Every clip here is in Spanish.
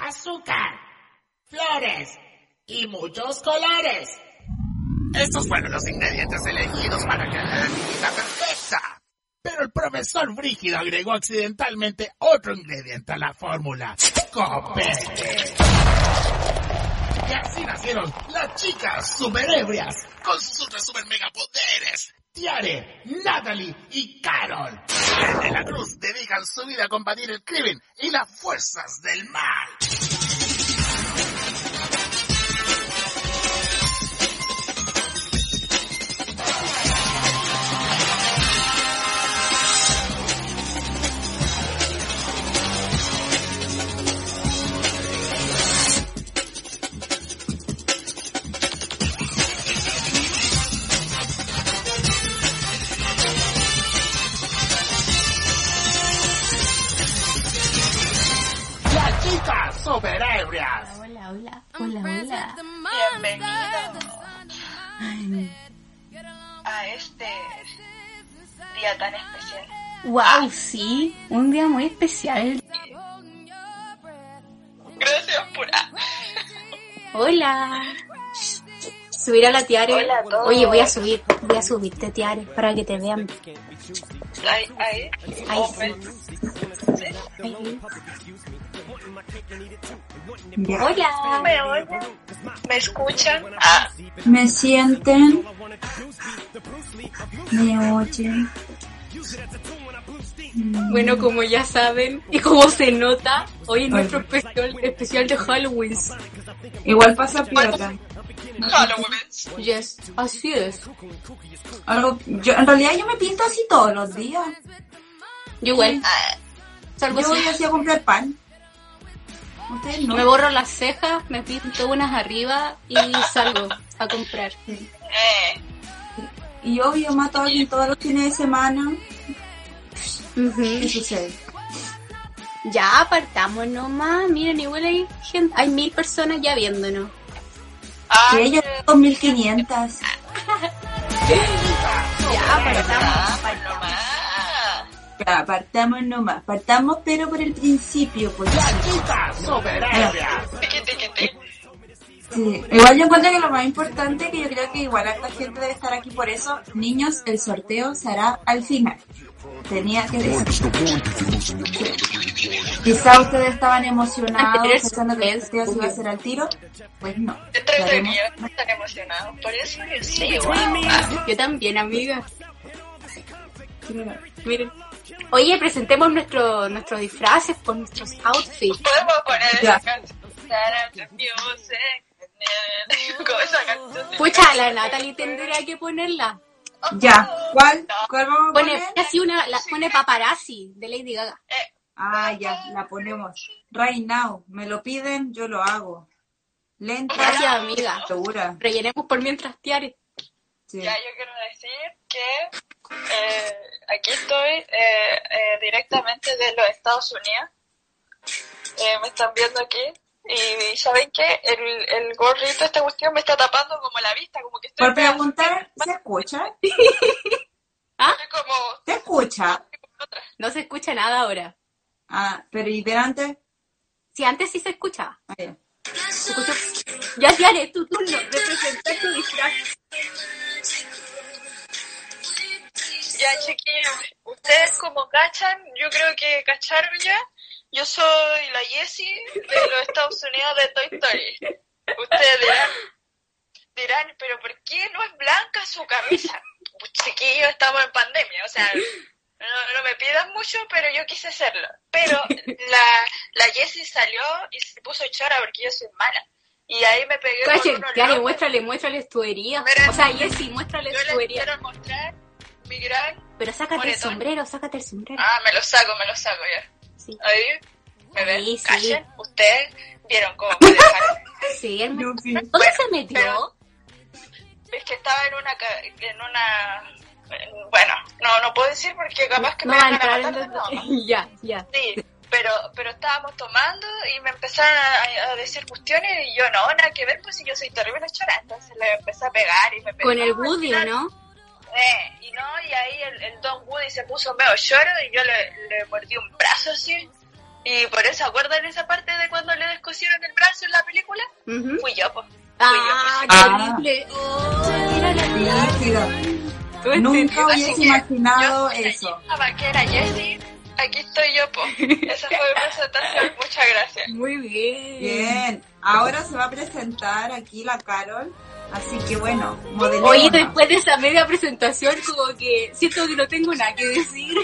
Azúcar, flores y muchos colores. Estos fueron los ingredientes elegidos para crear la bebida perfecta. Pero el profesor Brígido agregó accidentalmente otro ingrediente a la fórmula. Copete. Y así nacieron las chicas superebrias con sus super mega poderes. Tiare, Natalie y Carol. Desde la cruz dedican su vida a combatir el crimen y las fuerzas del mal. Este día tan especial. Wow, sí, un día muy especial. Gracias por... Hola. Subir a la tiare. Hola a todos. Oye, voy a subir, voy a subirte tiare para que te vean. Ahí, ahí. Ahí sí. Ahí. Ya. Hola. ¿Me oyen? ¿Me escuchan? Ah, Me sienten, me oyen. Mm, Bueno, como ya saben y como se nota, hoy es nuestro especial, especial de Halloween. Igual pasa pirata. Halloween. Yes, así es. Algo, yo, en realidad yo me pinto así todos los días. Yo igual, salgo Yo voy así a comprar pan. Ustedes no. Me borro las cejas, me pinto unas arriba y salgo a comprar. eh, Y obvio mato a alguien todos los fines de semana. Ujú. ¿Qué sucede? Ya apartamos nomás, miren, igual hay gente, hay mil personas ya viéndonos. ah, Que ella 2500. Ya apartamos. nomás. Ya, partamos nomás. Partamos pero por el principio, pues. Tiqui, tiqui. Sí. Igual yo encuentro que lo más importante, que yo creo que igual harta gente debe estar aquí por eso, niños, el sorteo se hará al final. Tenía que decir. Quizá ustedes estaban emocionados pensando que el sorteo se iba a hacer al tiro. Pues no. Están emocionados. Por eso yo sí, igual. Ah, Yo también, amiga. Miren. Oye, presentemos nuestro, nuestros disfraces con nuestros outfits. Podemos poner Ya. esa canción. Pucha, la Natalie tendría que ponerla. Ya, ¿cuál? ¿Cuál vamos a Pone poner? así una, la, pone paparazzi de Lady Gaga. Eh, Ah, ya, la ponemos. Right now. Me lo piden, yo lo hago. Lenta, Gracias, amiga. segura. Rellenemos por mientras tiare. Sí. Ya, yo quiero decir que eh, aquí estoy eh, eh, directamente de los Estados Unidos. Eh, me están viendo aquí. Y ¿saben qué? El, el gorrito, esta cuestión me está tapando como la vista, como que estoy Por preguntar, ¿se escucha? ¿Ah? Como... ¿Se escucha? No se escucha nada ahora. Ah, pero ¿y delante? Si antes sí se escuchaba. Ah, ya. Se escuchó. Ya, Tiare, tu turno de presentar tu disfraz. Ya, chiquillos, ustedes como cachan, yo creo que cacharon ya, yo soy la Jessie de los Estados Unidos de Toy Story. Ustedes dirán, dirán, pero ¿por qué no es blanca su camisa? Pues, chiquillos, estamos en pandemia, o sea, no, no me pidan mucho, pero yo quise hacerlo. Pero la, la Jessie salió y se puso chora porque yo soy mala. Y ahí me pegué con Cachen, unos Tiare, locos. muéstrale, muéstrale tu herida. O sea, Jessy, muéstrale Yo tu herida. quiero mostrar mi gran... Pero sácate el Moretón. sombrero, sácate el sombrero. Ah, me lo saco, me lo saco ya. Sí, Ahí, me ven, sí. callen, ustedes vieron cómo me dejaron. sí, él me- Yo sí. ¿Dónde Bueno, se metió? pero- Es que estaba en una, ca- en una, en- bueno, no, no puedo decir porque capaz que No me van a matar de los- Ya, ya. Sí, pero, pero estábamos tomando y me empezaron a, a decir cuestiones y yo no, nada que ver, pues si yo soy terrible chora, entonces le empecé a pegar y me pegó. Con el Woody, ¿o no? Eh, y no, y ahí el, el Don Woody se puso medio lloro y yo le, le mordí un brazo así. Y por eso, ¿acuerdan esa parte de cuando le descosieron el brazo en la película? Ujú. Fui yo, pues. Ah, qué Ah. horrible. Oh. Nunca hubiese imaginado yo eso. pensaba que era Jessie, aquí estoy yo, pues. Esa fue mi presentación, muchas gracias. Muy bien. Bien, ahora se va a presentar aquí la Carol, así que bueno, modelemos. Oye, después de esa media presentación, como que siento que no tengo nada que decir.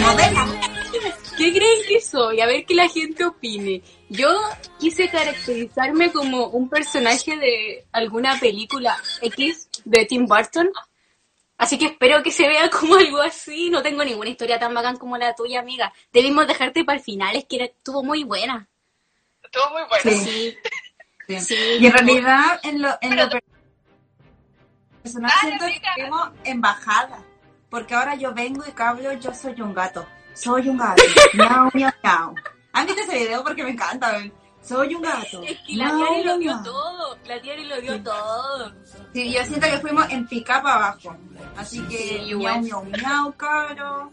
Modela. ¿Qué creen que soy? A ver que la gente opine. Yo quise caracterizarme como un personaje de alguna película X de Tim Burton. Así que espero que se vea como algo así. No tengo ninguna historia tan bacán como la tuya, amiga. Debimos dejarte para el final, es que estuvo muy buena. Estuvo muy bueno. Sí. Sí. Y en realidad, en lo, en lo personal, Dale, siento que amiga. tenemos embajada. Porque ahora yo vengo y cablo, yo soy un gato. Soy un gato. miau, miau, miau. ¿Han visto ese video? Porque me encanta. ven. Soy un gato. Es que la Miau, Tiari lo dio todo. La Tiari lo dio todo. Sí, yo siento que fuimos en pica para abajo. Así que Sí, miau, miau, miau, cabro.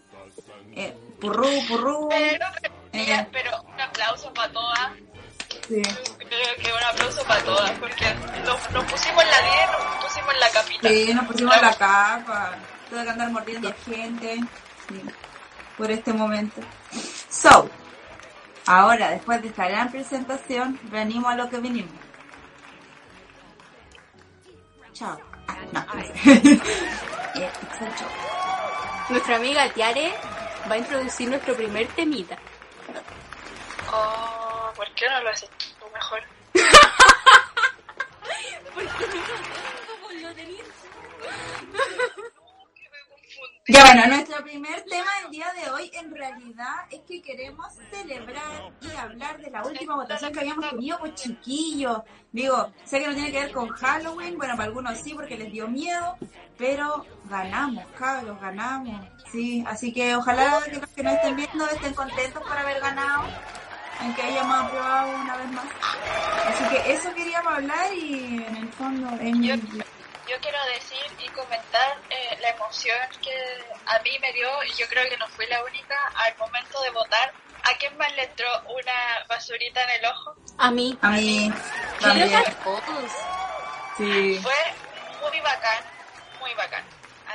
Eh, purrú, purrú. Pero, Eh. pero un aplauso para todas. Sí. Creo que un aplauso para todas, porque nos, nos pusimos en la 10, nos pusimos en la capita. Sí, nos pusimos la capa. Tuve que andar mordiendo gente. Sí, por este momento. So, ahora, después de esta gran presentación, venimos a lo que vinimos. Chao. Ah, no, no. Eh. Nuestra amiga Tiare va a introducir nuestro primer temita. Oh, ¿por qué no lo haces tú mejor? Ya bueno, nuestro primer tema del día de hoy en realidad es que queremos celebrar y hablar de la última votación que habíamos tenido con chiquillos. Digo, sé que no tiene que ver con Halloween, bueno, para algunos sí porque les dio miedo, pero ganamos, cabros, ganamos. Sí, así que ojalá que los que nos estén viendo estén contentos por haber ganado, aunque hayamos aprobado una vez más. Así que eso queríamos hablar y en el fondo es mi... Yo, quiero decir y comentar eh, la emoción que a mí me dio, y yo creo que no fui la única, al momento de votar. ¿A quién más le entró una basurita en el ojo? A mí. A mí también. Sí. Fue muy bacán, muy bacán.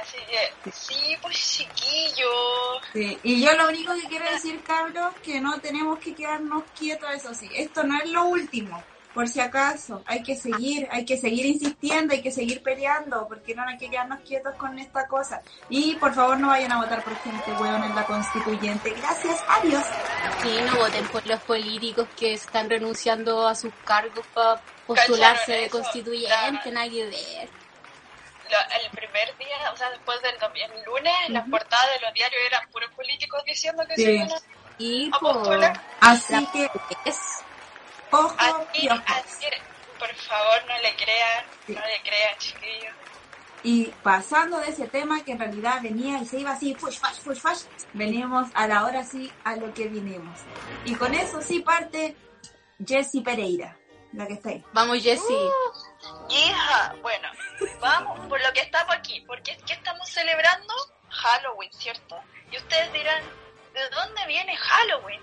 Así que, sí, pues chiquillo. Sí, y yo lo único que quiero decir, cabros, que no tenemos que quedarnos quietos, eso sí. Esto no es lo último, por si acaso. Hay que seguir, hay que seguir insistiendo, hay que seguir peleando, porque no hay que quedarnos quietos con esta cosa. Y por favor no vayan a votar por gente hueón en la constituyente. Gracias, adiós. Sí, no voten por los políticos que están renunciando a sus cargos para postularse de constituyente, nada que ver. El primer día, o sea, después del el lunes, las portadas de los diarios eran puros políticos diciendo que Sí. se iban a- Y a postular. Así que, es ojo, Así, por favor, no le crean, Sí. no le crean, chiquillos. Y pasando de ese tema que en realidad venía y se iba así, fush, fash, fush, fash, venimos a la hora sí a lo que vinimos. Y con eso sí parte Jessie Pereira, la que está ahí. Vamos, Jessie. Hija, bueno, vamos, por lo que estamos aquí, porque es que estamos celebrando Halloween, ¿cierto? Y ustedes dirán, ¿de dónde viene Halloween?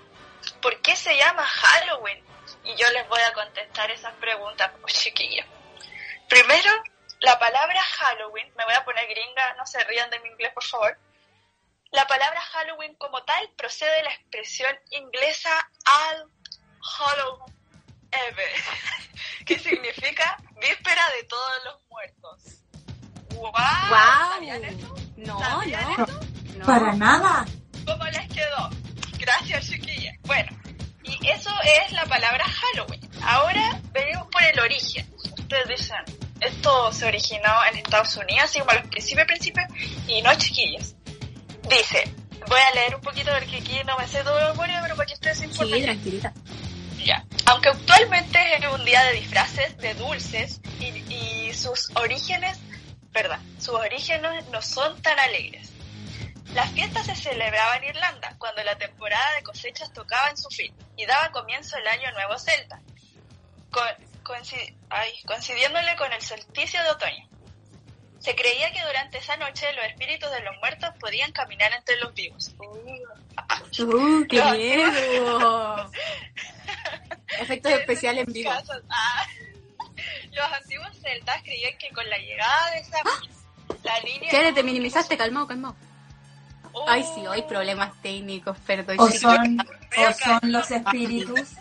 ¿Por qué se llama Halloween? Y yo les voy a contestar esas preguntas, pues chiquillos. Primero, la palabra Halloween, me voy a poner gringa, no se rían de mi inglés, por favor. La palabra Halloween como tal procede de la expresión inglesa All Hallow Eve, que significa víspera de todos los muertos. ¡Wow! ¿Sabían eso? ¡Wow! No, ¿Sabían no. eso? no. Para nada. ¿Cómo les quedó? Gracias, chiquilla. Bueno, eso es la palabra Halloween. Ahora venimos por el origen. Ustedes dicen, esto se originó en Estados Unidos, así como a los principios, principios, y no, chiquillas. Dice, voy a leer un poquito porque aquí no me sé todo de memoria, pero para que ustedes se informen. Sí, tranquilita. Ya. Aunque actualmente es un día de disfraces, de dulces y, y sus orígenes, verdad, sus orígenes no son tan alegres. Las fiestas se celebraban en Irlanda cuando la temporada de cosechas tocaba en su fin y daba comienzo el año nuevo celta, coinci- ay, coincidiéndole con el solsticio de otoño. Se creía que durante esa noche los espíritus de los muertos podían caminar entre los vivos. ¡Uh, qué miedo! Efectos especiales en vivo. Casos- ah. Los antiguos celtas creían que con la llegada de esa la línea... Chere, te minimizaste, calmado, calmado. Oh, Ay, sí, hay problemas técnicos, perdón. O son, o son los espíritus.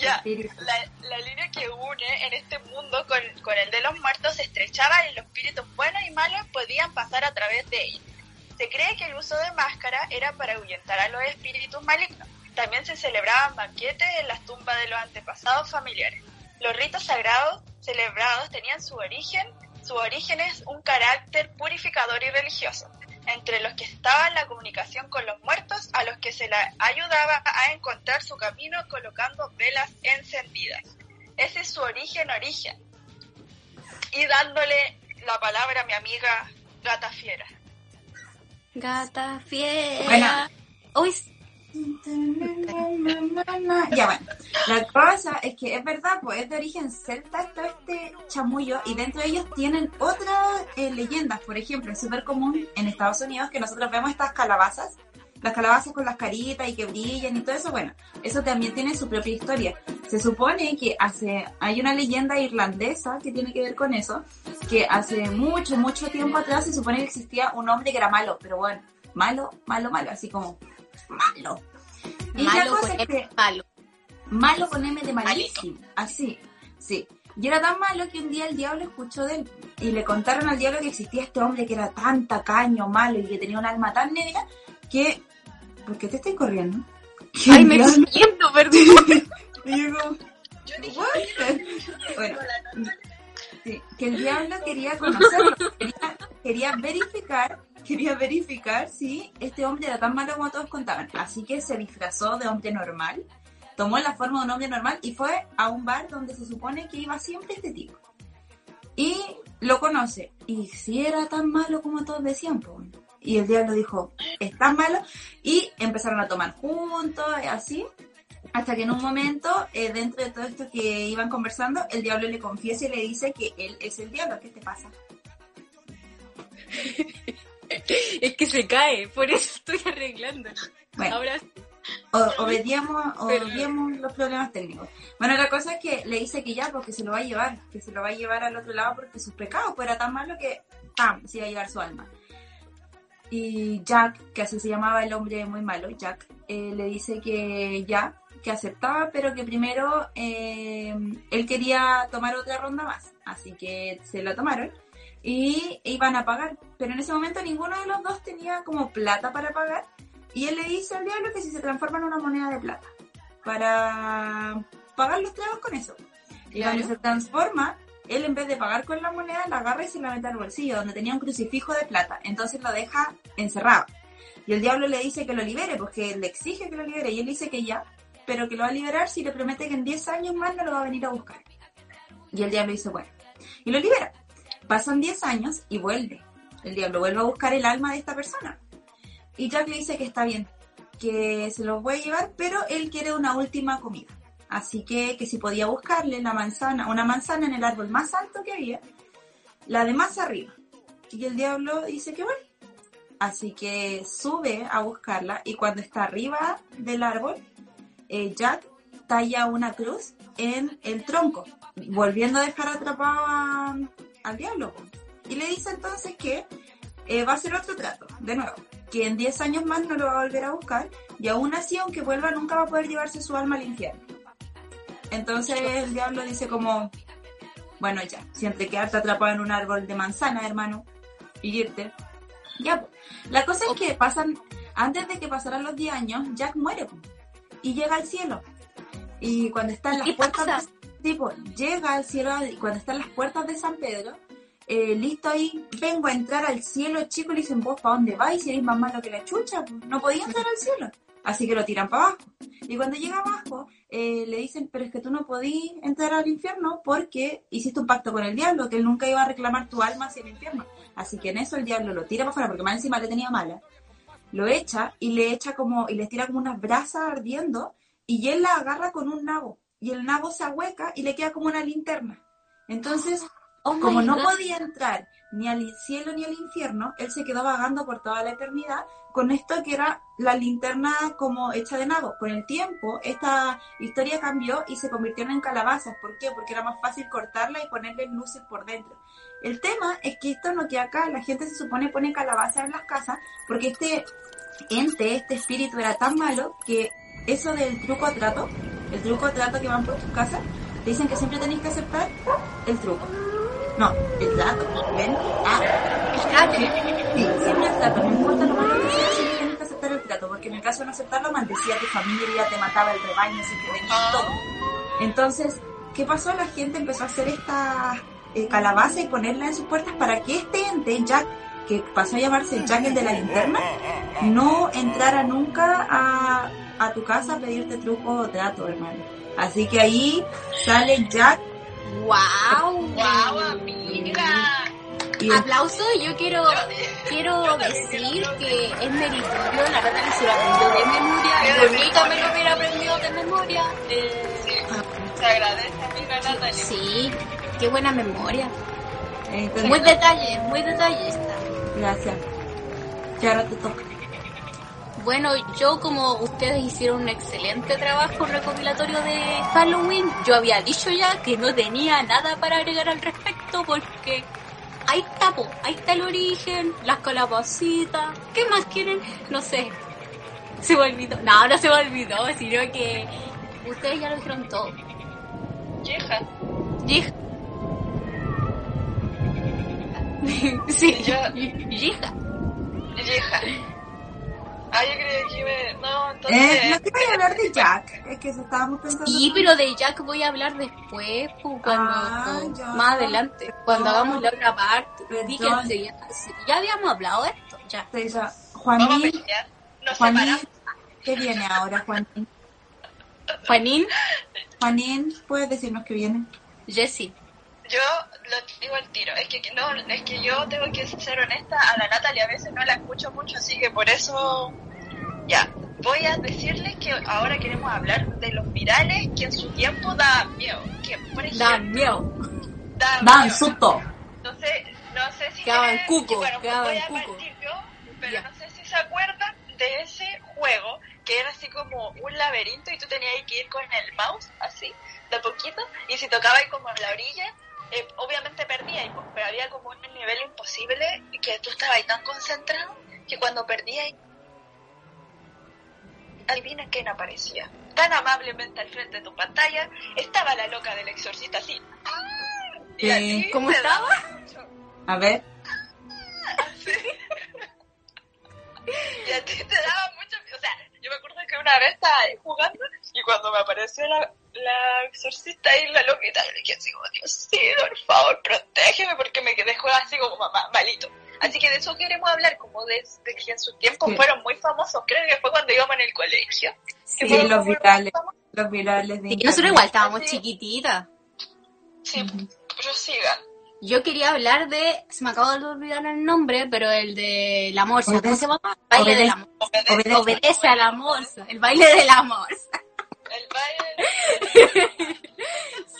Ya. espíritus. La, la línea que une en este mundo con, con el de los muertos se estrechaba y los espíritus buenos y malos podían pasar a través de ella. Se cree que el uso de máscara era para ahuyentar a los espíritus malignos. También se celebraban banquetes en las tumbas de los antepasados familiares. Los ritos sagrados celebrados tenían su origen, su origen es un carácter purificador y religioso, entre los que estaban la comunicación con los muertos, a los que se la ayudaba a encontrar su camino colocando velas encendidas. Ese es su origen, origen. Y dándole la palabra a mi amiga Gata Fiera. Gata fiera. Bueno. Ya bueno, la cosa es que es verdad, pues es de origen celta todo este chamullo y dentro de ellos tienen otras eh, leyendas. Por ejemplo, es súper común en Estados Unidos que nosotros vemos estas calabazas, las calabazas con las caritas y que brillan y todo eso. Bueno, eso también tiene su propia historia. Se supone que hace, hay una leyenda irlandesa que tiene que ver con eso, que hace mucho, mucho tiempo atrás se supone que existía un hombre que era malo, pero bueno, malo, malo, malo, así como malo. Y la malo cosa con es que malo. malo con M de malísimo, así, sí. Y era tan malo que un día el diablo escuchó de él y le contaron al diablo que existía este hombre que era tan tacaño, malo y que tenía un alma tan negra que... ¿Por qué te estoy corriendo? Ay, me estoy yendo, perdón. yo dije, "What?". Bueno, sí, que el diablo quería conocerlo, quería, quería verificar, quería verificar si este hombre era tan malo como todos contaban. Así que se disfrazó de hombre normal, tomó la forma de un hombre normal y fue a un bar donde se supone que iba siempre este tipo. Y lo conoce. Y si era tan malo como todos decían, pues. Y el diablo dijo, es tan malo. Y empezaron a tomar juntos, y así. Hasta que en un momento, eh, dentro de todo esto que iban conversando, el diablo le confiesa y le dice que él es el diablo. ¿Qué te pasa? Es que se cae, por eso estoy arreglando. Bueno, Ahora Pero- los problemas técnicos. Bueno, la cosa es que le dice que ya, porque se lo va a llevar, que se lo va a llevar al otro lado porque sus pecados, pues era tan malo que, ¡pam!, se iba a llevar su alma. Y Jack, que así se llamaba el hombre muy malo, Jack, eh, le dice que ya, que aceptaba, pero que primero eh, él quería tomar otra ronda más. Así que se la tomaron y iban a pagar. Pero en ese momento ninguno de los dos tenía como plata para pagar. Y él le dice al diablo que si se transforma en una moneda de plata para pagar los tragos con eso. Y cuando se transforma, él en vez de pagar con la moneda, la agarra y se la mete al bolsillo, donde tenía un crucifijo de plata. Entonces lo deja encerrado. Y el diablo le dice que lo libere, porque le exige que lo libere. Y él dice que ya, pero que lo va a liberar si le promete que en 10 años más no lo va a venir a buscar. Y el diablo dice, bueno. Y lo libera. Pasan 10 años y vuelve. El diablo vuelve a buscar el alma de esta persona. Y Jack le dice que está bien, que se lo puede llevar, pero él quiere una última comida. Así que, que si podía buscarle la manzana, una manzana en el árbol más alto que había, la de más arriba. Y el diablo dice que bueno. Así que sube a buscarla y cuando está arriba del árbol, eh, Jack talla una cruz en el tronco, volviendo a dejar atrapado a- al diablo. Y le dice entonces que eh, va a hacer otro trato, de nuevo, que en 10 años más no lo va a volver a buscar y aún así, aunque vuelva, nunca va a poder llevarse su alma al infierno. Entonces el diablo dice como, bueno ya, siempre quedarte atrapado en un árbol de manzana, hermano, y irte. Ya, la cosa es que pasan, antes de que pasaran los 10 años, Jack muere y llega al cielo. Y cuando está en las ¿Qué puertas, pasa? Tipo, llega al cielo cuando está en las puertas de San Pedro, eh, listo ahí, vengo a entrar al cielo, chico, le dicen, vos, ¿para dónde vais? Si eres más malo que la chucha, no podía entrar al cielo. Así que lo tiran para abajo. Y cuando llega abajo, eh, le dicen, pero es que tú no podías entrar al infierno porque hiciste un pacto con el diablo, que él nunca iba a reclamar tu alma hacia el infierno. Así que en eso el diablo lo tira para afuera, porque más encima le tenía mala. Lo echa y le echa como, y les tira como unas brasas ardiendo, y él la agarra con un nabo. Y el nabo se ahueca y le queda como una linterna. Entonces, Oh Como no God. podía entrar ni al cielo ni al infierno, él se quedó vagando por toda la eternidad con esto que era la linterna como hecha de nabo. Con el tiempo, esta historia cambió y se convirtieron en calabazas. ¿Por qué? Porque era más fácil cortarla y ponerle luces por dentro. El tema es que esto no queda acá. La gente se supone pone calabazas en las casas porque este ente, este espíritu era tan malo que eso del truco o trato, el truco trato que van por tus casas, te dicen que siempre tenéis que aceptar el truco. No, el trato, ¿ven? Ah, sí, sí, siempre el trato, no importa lo malo que sea, siempre tienes que aceptar el trato, porque en el caso de no aceptarlo, maldecía a tu familia, te mataba el rebaño, así que tenías todo. Entonces, ¿qué pasó? La gente empezó a hacer estas eh, calabazas y ponerlas en sus puertas para que este ente, Jack, que pasó a llamarse Jack el de la linterna, no entrara nunca a, a tu casa a pedirte truco o trato, hermano. Así que ahí sale Jack ¡Wow! ¡Wow, amiga! y Aplauso, yo quiero, quiero decir que es meritorio, la verdad que se lo aprendió de memoria, bonito me lo hubiera aprendido de memoria. Eh, Sí, se agradece, amiga Natalie. sí, qué buena memoria. entonces, Muy detalle, muy detallista. gracias. Y ahora te toca. Bueno, yo como ustedes hicieron un excelente trabajo recopilatorio de Halloween, yo había dicho ya que no tenía nada para agregar al respecto porque ahí está, po, ahí está el origen, las calabacitas, ¿qué más quieren? No sé. Se me olvidó. No, no se me olvidó, sino que ustedes ya lo dijeron todo. Hija, Yija. Sí, Ya. yija. hija. Ah, yo creía que me... No, Eh, entonces... no te voy a hablar de Jack, es que eso estábamos pensando. Sí, pero de Jack voy a hablar después, pues, cuando Ah, ya. más adelante, cuando No. hagamos la otra parte. Ya, ya habíamos hablado de esto, ya. Ya, Juanín. Nos Juanín. ¿qué viene ahora, Juanín? Juanín, Juanín, ¿puedes decirnos qué viene? Jessy. Yo lo digo al tiro. Es que no, es que yo tengo que ser honesta. A la Natalia a veces no la escucho mucho, así que por eso... Ya, voy a decirles que ahora queremos hablar de los virales que en su tiempo daban miedo. Que, por ejemplo, Dan miedo. daban Dan susto. No sé, no sé si Quedaban cuco, bueno, quedaban voy a cuco. partir yo, pero Ya. no sé si se acuerdan de ese juego que era así como un laberinto y tú tenías que ir con el mouse así, de a poquito, y si tocabas como en la orilla, eh, obviamente perdías, pero había como un nivel imposible que tú estabas ahí tan concentrado que cuando perdías, adivina quién aparecía. Tan amablemente al frente de tu pantalla estaba la loca del exorcista así. Y ti ¿Cómo estaba? A ver, Y a ti te daba mucho... O sea, yo me acuerdo que una vez estaba ahí jugando y cuando me apareció la, la exorcista y la loquita, yo le dije así como, Dios sí, por favor, protégeme porque me dejó así como ma- malito. Así que de eso queremos hablar, como de, de que en su tiempo Sí. fueron muy famosos, creo que fue cuando íbamos en el colegio. sí, fueron los virales, los virales de Sí, nosotros igual estábamos Sí. chiquititas. Sí, Ujú. prosigan. Yo quería hablar de, se me acaba de olvidar el nombre, pero el de la morsa. ¿Cómo Obedece- se llama? Baile de la morsa. Obedece Obedece. Obedece a la morsa. El baile de la morsa. El baile.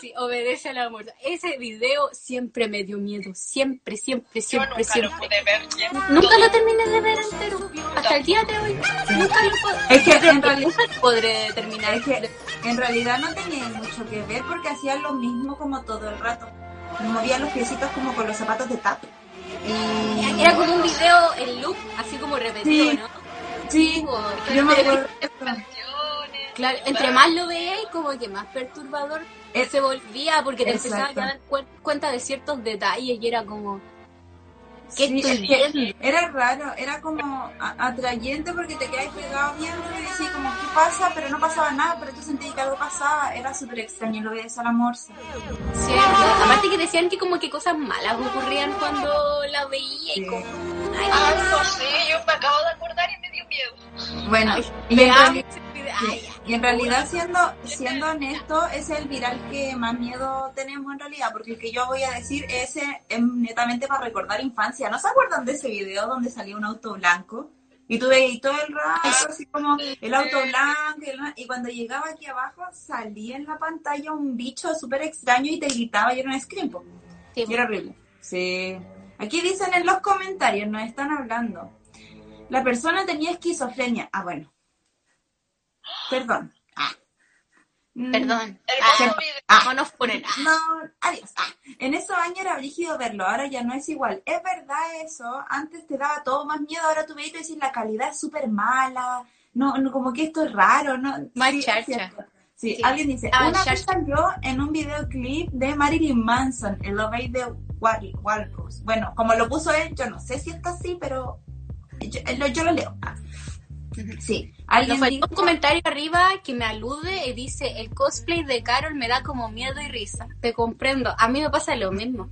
Sí, obedece a la morsa. Ese video siempre me dio miedo. Siempre, siempre, Yo siempre, lo siempre. pude ver bien. Nunca lo terminé de ver entero. Hasta el día de hoy. Nunca lo puedo. Es que en realidad- nunca lo podré terminar. Es que en realidad no tenía mucho que ver porque hacían lo mismo como todo el rato. Movían los piecitos como con los zapatos de tato. Y... Era como un video en loop, así como repetido, Sí. ¿no? Sí, yo me acuerdo. Claro, entre más lo veías, como que más perturbador Es- se volvía, porque te empezabas a Exacto. dar cuen- cuenta de ciertos detalles y era como, ¿qué Sí, estoy es que viendo? Era raro, era como a- atrayente porque te quedas pegado viendo y decías como, ¿qué pasa? Pero no pasaba nada, pero tú sentías que algo pasaba. Era súper extraño lo de esa la morsa. Sí, aparte que decían que como que cosas malas ocurrían cuando la veía y Sí. como, ay, Ah, no sé, yo me acabo de acordar y me dio miedo. Bueno, ay, y en, amo reali- ese video. sí, Ay, y en realidad siendo, siendo honesto, ese es el viral que más miedo tenemos en realidad, porque el que yo voy a decir ese es netamente para recordar infancia. ¿No se acuerdan de ese video donde salía un auto blanco? Y tú veías todo el rato, así como el auto blanco, y, y cuando llegaba aquí abajo salía en la pantalla un bicho súper extraño y te gritaba y era un scream. Sí, Y era horrible. Sí. Aquí dicen en los comentarios, nos están hablando. La persona tenía esquizofrenia. Ah, bueno. Perdón. Mm, Perdón. Hermoso Ah. Ah. no adiós. Ah, en esos años era brígido verlo, ahora ya no es igual. Es verdad eso, antes te daba todo más miedo, ahora tú veis y decís la calidad es súper mala, no, no, como que esto es raro, ¿no? Más Sí, charcha. Sí, Sí. alguien dice, Ah, una vez salió en un videoclip de Marilyn Manson, el Love de Wal- Walrus. Bueno, como lo puso él, yo no sé si está así, pero yo, lo- yo lo leo. Sí, alguien faltó dijo, un comentario arriba que me alude y dice, el cosplay de Carol me da como miedo y risa. Te comprendo. A mí me pasa lo mismo.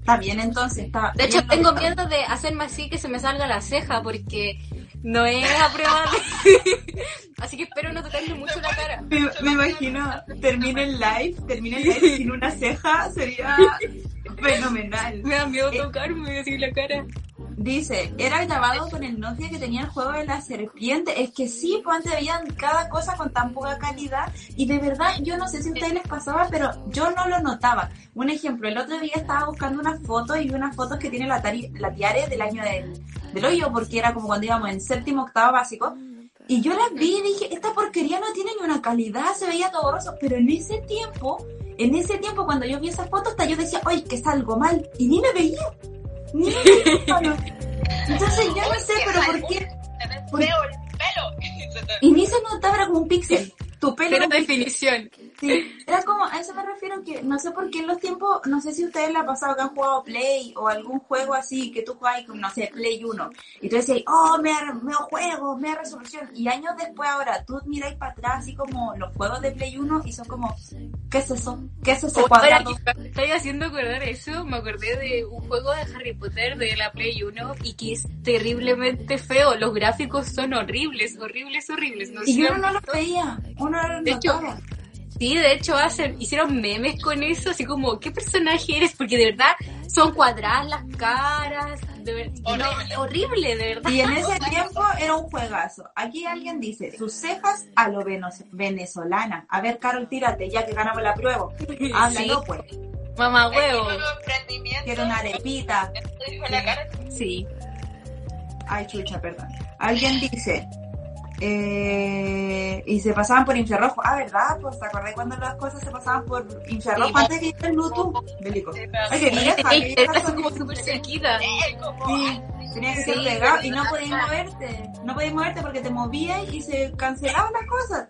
está bien entonces, está De hecho, tengo miedo de hacerme así que se me salga la ceja porque no es a prueba de... así que espero no tocarle mucho la cara. Me, me imagino, termina el live, termina el live sin una ceja, sería fenomenal. Me da miedo Eh, tocarme así la cara. Dice, era grabado con el Nokia que tenía el juego de la serpiente. Es que sí, pues antes veían cada cosa con tan poca calidad. Y de verdad, yo no sé si a ustedes les pasaba, pero yo no lo notaba. Un ejemplo, el otro día estaba buscando unas fotos y unas fotos que tiene la, tari- la Tiare del año del, del hoyo, porque era como cuando íbamos en séptimo, octavo básico. Y yo las vi y dije, esta porquería no tiene ni una calidad, se veía todo borroso. Pero en ese tiempo, en ese tiempo cuando yo vi esas fotos, hasta yo decía, oye, que es algo mal. Y ni me veía. No. Entonces yo no sé, pero ¿por qué? ¿Por- feo el pelo. Y ni se notaba, era como un píxel. Tu pelo Pero definición. Sí, era como, a eso me refiero que no sé por qué en los tiempos, no sé si ustedes les ha pasado que han jugado Play o algún juego así que tú juegas como, no sé, Play 1 y tú decías, oh, me me juego, me resolución y años después ahora tú miráis para atrás así como los juegos de Play 1 y son como, ¿qué es eso? ¿Qué es que estoy haciendo acordar eso, me acordé de un juego de Harry Potter de la Play 1 y que es terriblemente feo. Los gráficos son horribles, horribles, horribles. No Y yo no han lo visto. veía, uno no lo De hecho. Sí, de hecho hacen, hicieron memes con eso, así como, ¿qué personaje eres? Porque de verdad son cuadradas las caras, de ver- Horrible. no, horrible, de verdad. Y en ese tiempo era un juegazo. Aquí alguien dice, sus cejas a lo venezolana. A ver, Carol, tírate, ya que ganamos la prueba. Háblalo, Sí. pues. Mamá huevo. Quiero una arepita. La cara. Sí. Ay, chucha, perdón. Alguien dice, eh, y se pasaban por infrarrojo. Ah, ¿verdad? Pues te acordé cuando las cosas se pasaban por infrarrojo Sí. antes de ir el Bluetooth. Bélico. Sí, Ay, qué vieja, qué Te vieja estás son. como súper cerquita. Como- Sí, tenía que ser Sí, pegado y no podías moverte. No podías moverte porque te movías y se cancelaban las cosas.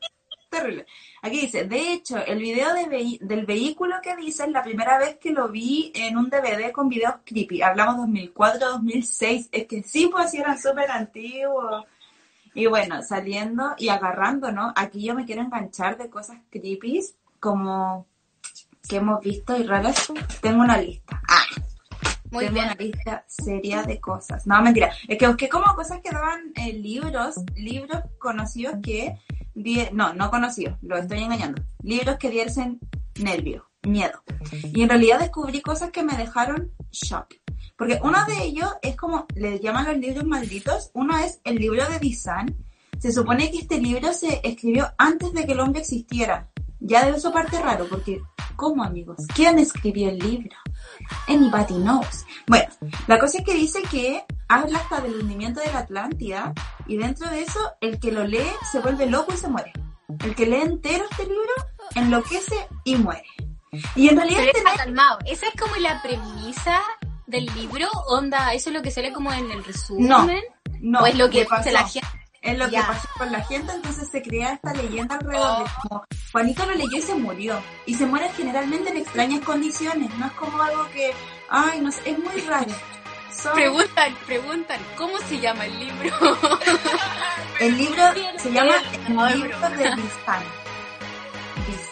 Terrible. Aquí dice, de hecho, el video de del vehículo que dice es la primera vez que lo vi en un DVD con videos creepy. Hablamos 2004-2006. Es que sí, pues sí eran súper antiguos. Y bueno, saliendo y agarrando, ¿no? Aquí yo me quiero enganchar de cosas creepy como que hemos visto y raras. Tengo una lista. Ah, Muy tengo bien. una lista seria de cosas. No, mentira. Es que busqué como cosas que daban eh, libros, libros conocidos que... die- No, no conocidos, lo estoy engañando. Libros que diesen nervio, miedo. Y en realidad descubrí cosas que me dejaron shock. Porque uno de ellos es como, le llaman los libros malditos. Uno es el libro de Bizan. Se supone que este libro se escribió antes de que el hombre existiera. Ya de eso parte raro, porque ¿cómo amigos? ¿Quién escribió el libro? Anybody knows. Bueno, la cosa es que dice que habla hasta del hundimiento de la Atlántida y dentro de eso el que lo lee se vuelve loco y se muere. El que lee entero este libro enloquece y muere. Y en realidad Pero calmado. Esa es como la premisa del libro, onda, eso es lo que sale como en el resumen. No, no, o es lo que dice la gente. Es lo que pasó con la gente, entonces se crea esta leyenda alrededor de como Juanito lo leyó y se murió. Y se muere generalmente en extrañas condiciones, no es como algo que, ay, no sé, es muy raro. Son- Preguntan, preguntan, ¿cómo se llama el libro? el libro se llama El libro bro. de Bizan. Bizan.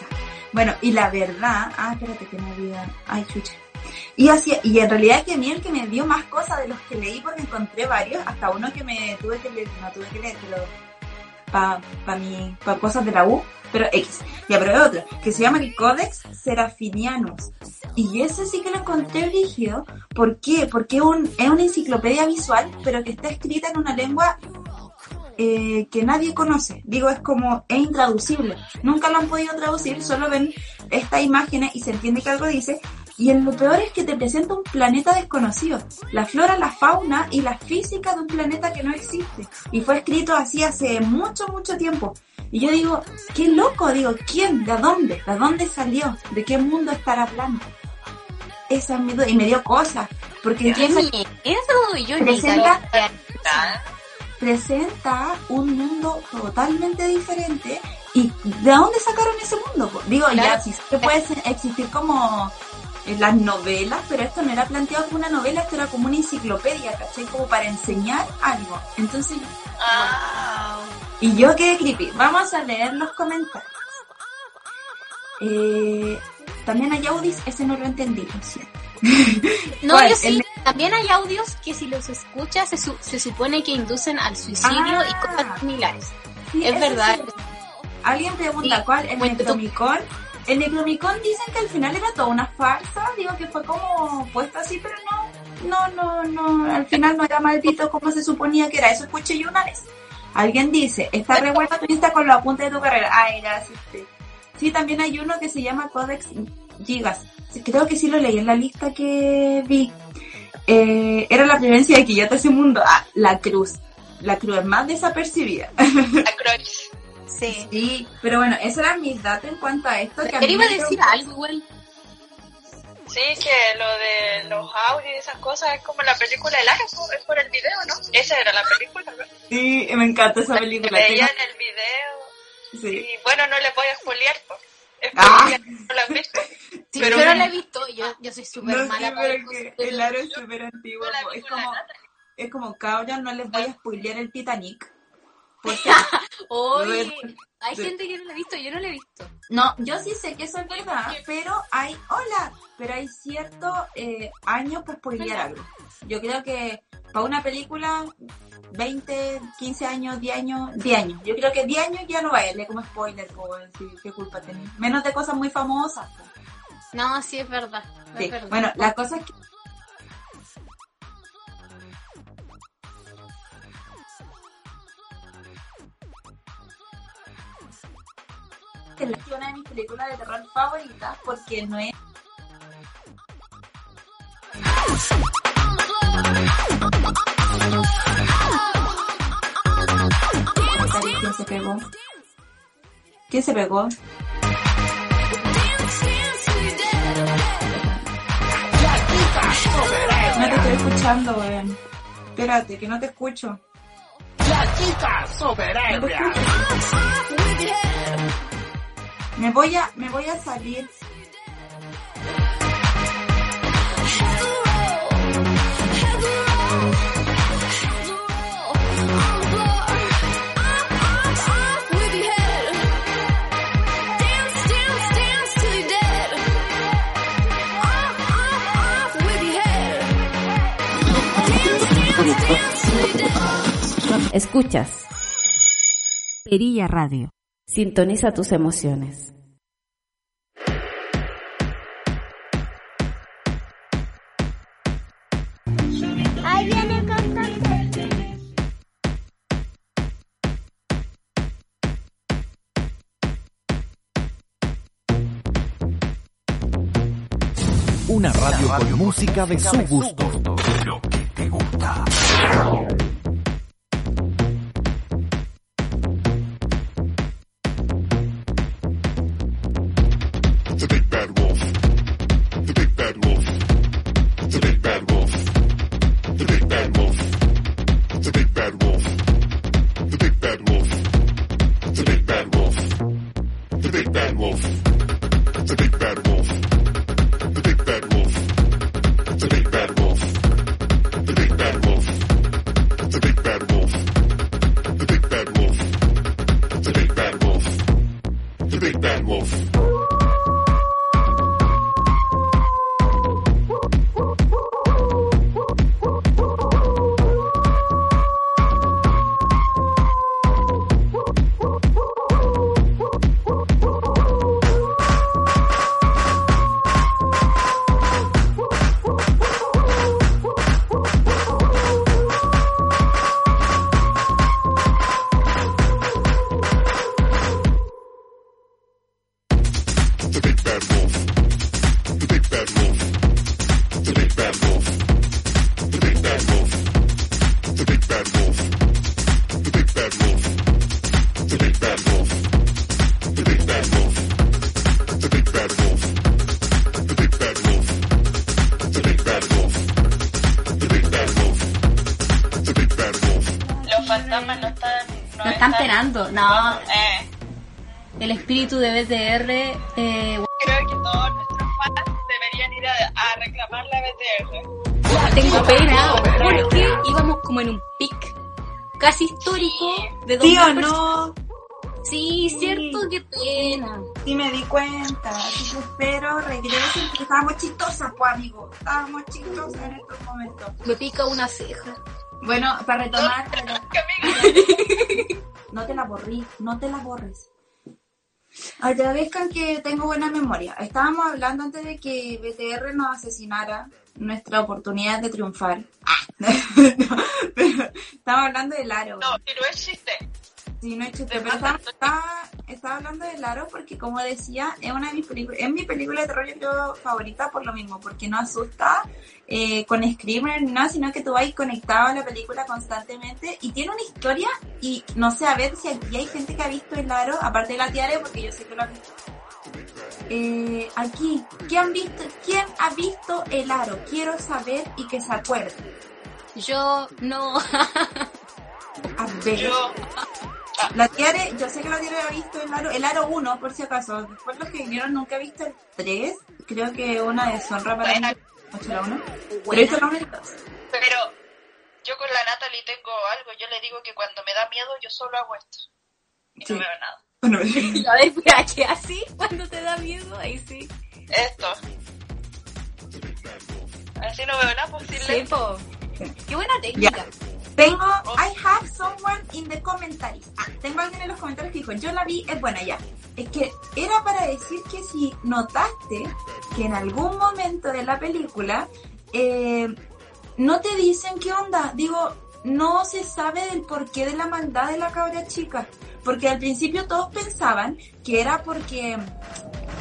Bueno, y la verdad, ah, espérate que me había, ay, chucha. Y así, y en realidad que a mí el que me dio más cosas de los que leí porque encontré varios, hasta uno que me tuve que leer, no tuve que leer, pero para pa mi, pa cosas de la U, pero X. Ya, pero hay otro, que se llama el Codex Serafinianus. Y ese sí que lo encontré rígido. ¿Por qué? Porque un, es una enciclopedia visual, pero que está escrita en una lengua eh, que nadie conoce. Digo, es como, es intraducible. Nunca lo han podido traducir, solo ven estas imágenes y se entiende que algo dice. Y en lo peor es que te presenta un planeta desconocido, la flora, la fauna y la física de un planeta que no existe. Y fue escrito así hace mucho, mucho tiempo. Y yo digo, qué loco, digo, ¿quién? ¿De dónde? ¿De dónde salió? ¿De qué mundo estará hablando? Esa es mi duda. Y me dio cosas. Porque ¿Qué piensa- miedo? Yo ni Presenta- sabía. Presenta un mundo totalmente diferente. ¿Y de dónde sacaron ese mundo? Digo, ya, sí que puede existir como en las novelas, pero esto no era planteado como una novela, esto era como una enciclopedia, ¿cachai? Como para enseñar algo. Entonces, Ah, y yo quedé creepy. Vamos a leer los comentarios. Eh, también hay audios, ese no lo entendí, lo siento. No, yo sí. También hay audios que si los escuchas se, su- se supone que inducen al suicidio Ah. y cosas similares. Sí, Es verdad. sí. Alguien pregunta, Sí, ¿cuál? ¿El. Necromicon? El Necromicon dicen que al final era toda una farsa, digo que fue como puesto así, pero no, no, no, no, al final no era maldito como se suponía que era, eso escuché yo una vez. Alguien dice, está re buena tu lista con los apuntes de tu carrera. Ay, gracias. sí. Sí, también hay uno que se llama Codex Gigas. Creo que sí lo leí en la lista que vi. Eh, era la presencia de Quillota ese mundo. Ah, la cruz. La cruz es más desapercibida. la Croix. Sí. Sí, pero bueno, esos eran mis datos en cuanto a esto. Que a iba a decir algo igual. Sí, que lo de los audios y esas cosas es como la película del año, es por el video, ¿no? Esa era la película, ¿no? Sí, me encanta esa película. veían tengo- el video Sí. y bueno, no les voy a spoilear, pues. Es Ah. no. Sí, Pero yo no la he visto, yo, yo soy súper No, mala pero que el aro es súper antiguo. Es como, es como, cabrón, no les voy a spoilear el Titanic. Porque, Oye, hay Sí. gente que no la ha visto, yo no la he visto. no, yo sí sé que eso es verdad, pero hay, hola, pero hay cierto eh, años para spoilear algo. Yo creo que para una película, 20, 15 años, 10 años, 10 años. Yo creo que 10 años ya no vale como spoiler, po, así, qué culpa tenés. Menos de cosas muy famosas. po. No, sí, es verdad. es Sí. verdad. Bueno, la cosa es que que es una de mis películas de terror favoritas porque no es ¿Quién se pegó? ¿Quién se pegó? No te estoy escuchando, weón. Espérate, que no te escucho. La chica. Me voy a, me voy a salir. Escuchas. Perilla Radio. Sintoniza tus emociones. Ahí viene el cantante. Una radio con música de su gusto. Lo que te gusta. De BTR, eh, creo que todos nuestros fans deberían ir a, a reclamar la BTR. tengo pena porque íbamos como en un pic casi histórico de mil no. Sí, cierto, qué pena. Sí me di cuenta, así que espero regresen porque estábamos chistosas, pues amigo. Estábamos chistosas en estos momentos. Me pica una ceja. Bueno, para retomar, amiga, no te la borrí, no te la borres. Agradezcan que tengo buena memoria. Estábamos hablando antes de que BTR nos asesinara nuestra oportunidad de triunfar. No, pero estamos hablando del aro. no, no existe. Sí, no chiste, pero estaba, estaba, estaba hablando de Laro porque, como decía, es una de mis películas, es mi película de terror yo creo, favorita por lo mismo, porque no asusta eh, con screamer ni nada, sino que tú vas conectado a la película constantemente y tiene una historia y no sé, a ver si aquí hay gente que ha visto el Laro, aparte de la Tiare, porque yo sé que lo han visto. Eh, aquí, ¿quién, han visto, ¿quién ha visto el Aro? Quiero saber y que se acuerde. Yo no. A ver. Yo, La Tiare, yo sé que la Tiare ha visto el aro, el aro 1, por si acaso. Después los que vinieron nunca he visto el 3. Creo que una deshonra para mí. 8 la 1. Pero he visto la 1 y la 2. pero yo con la Natalie tengo algo. Yo le digo que cuando me da miedo yo solo hago esto. Y Sí. no veo nada. Bueno, A ver, mira, ¿qué así? Cuando te da miedo, ahí sí. Esto. Así no veo nada posible. Sí, po. Qué buena técnica. Tengo, I have someone in the commentaries. Ah, tengo alguien en los comentarios que dijo, yo la vi, es buena ya. Es que era para decir que si notaste que en algún momento de la película eh, no te dicen qué onda, digo, no se sabe del porqué de la maldad de la cabra chica. Porque al principio todos pensaban que era porque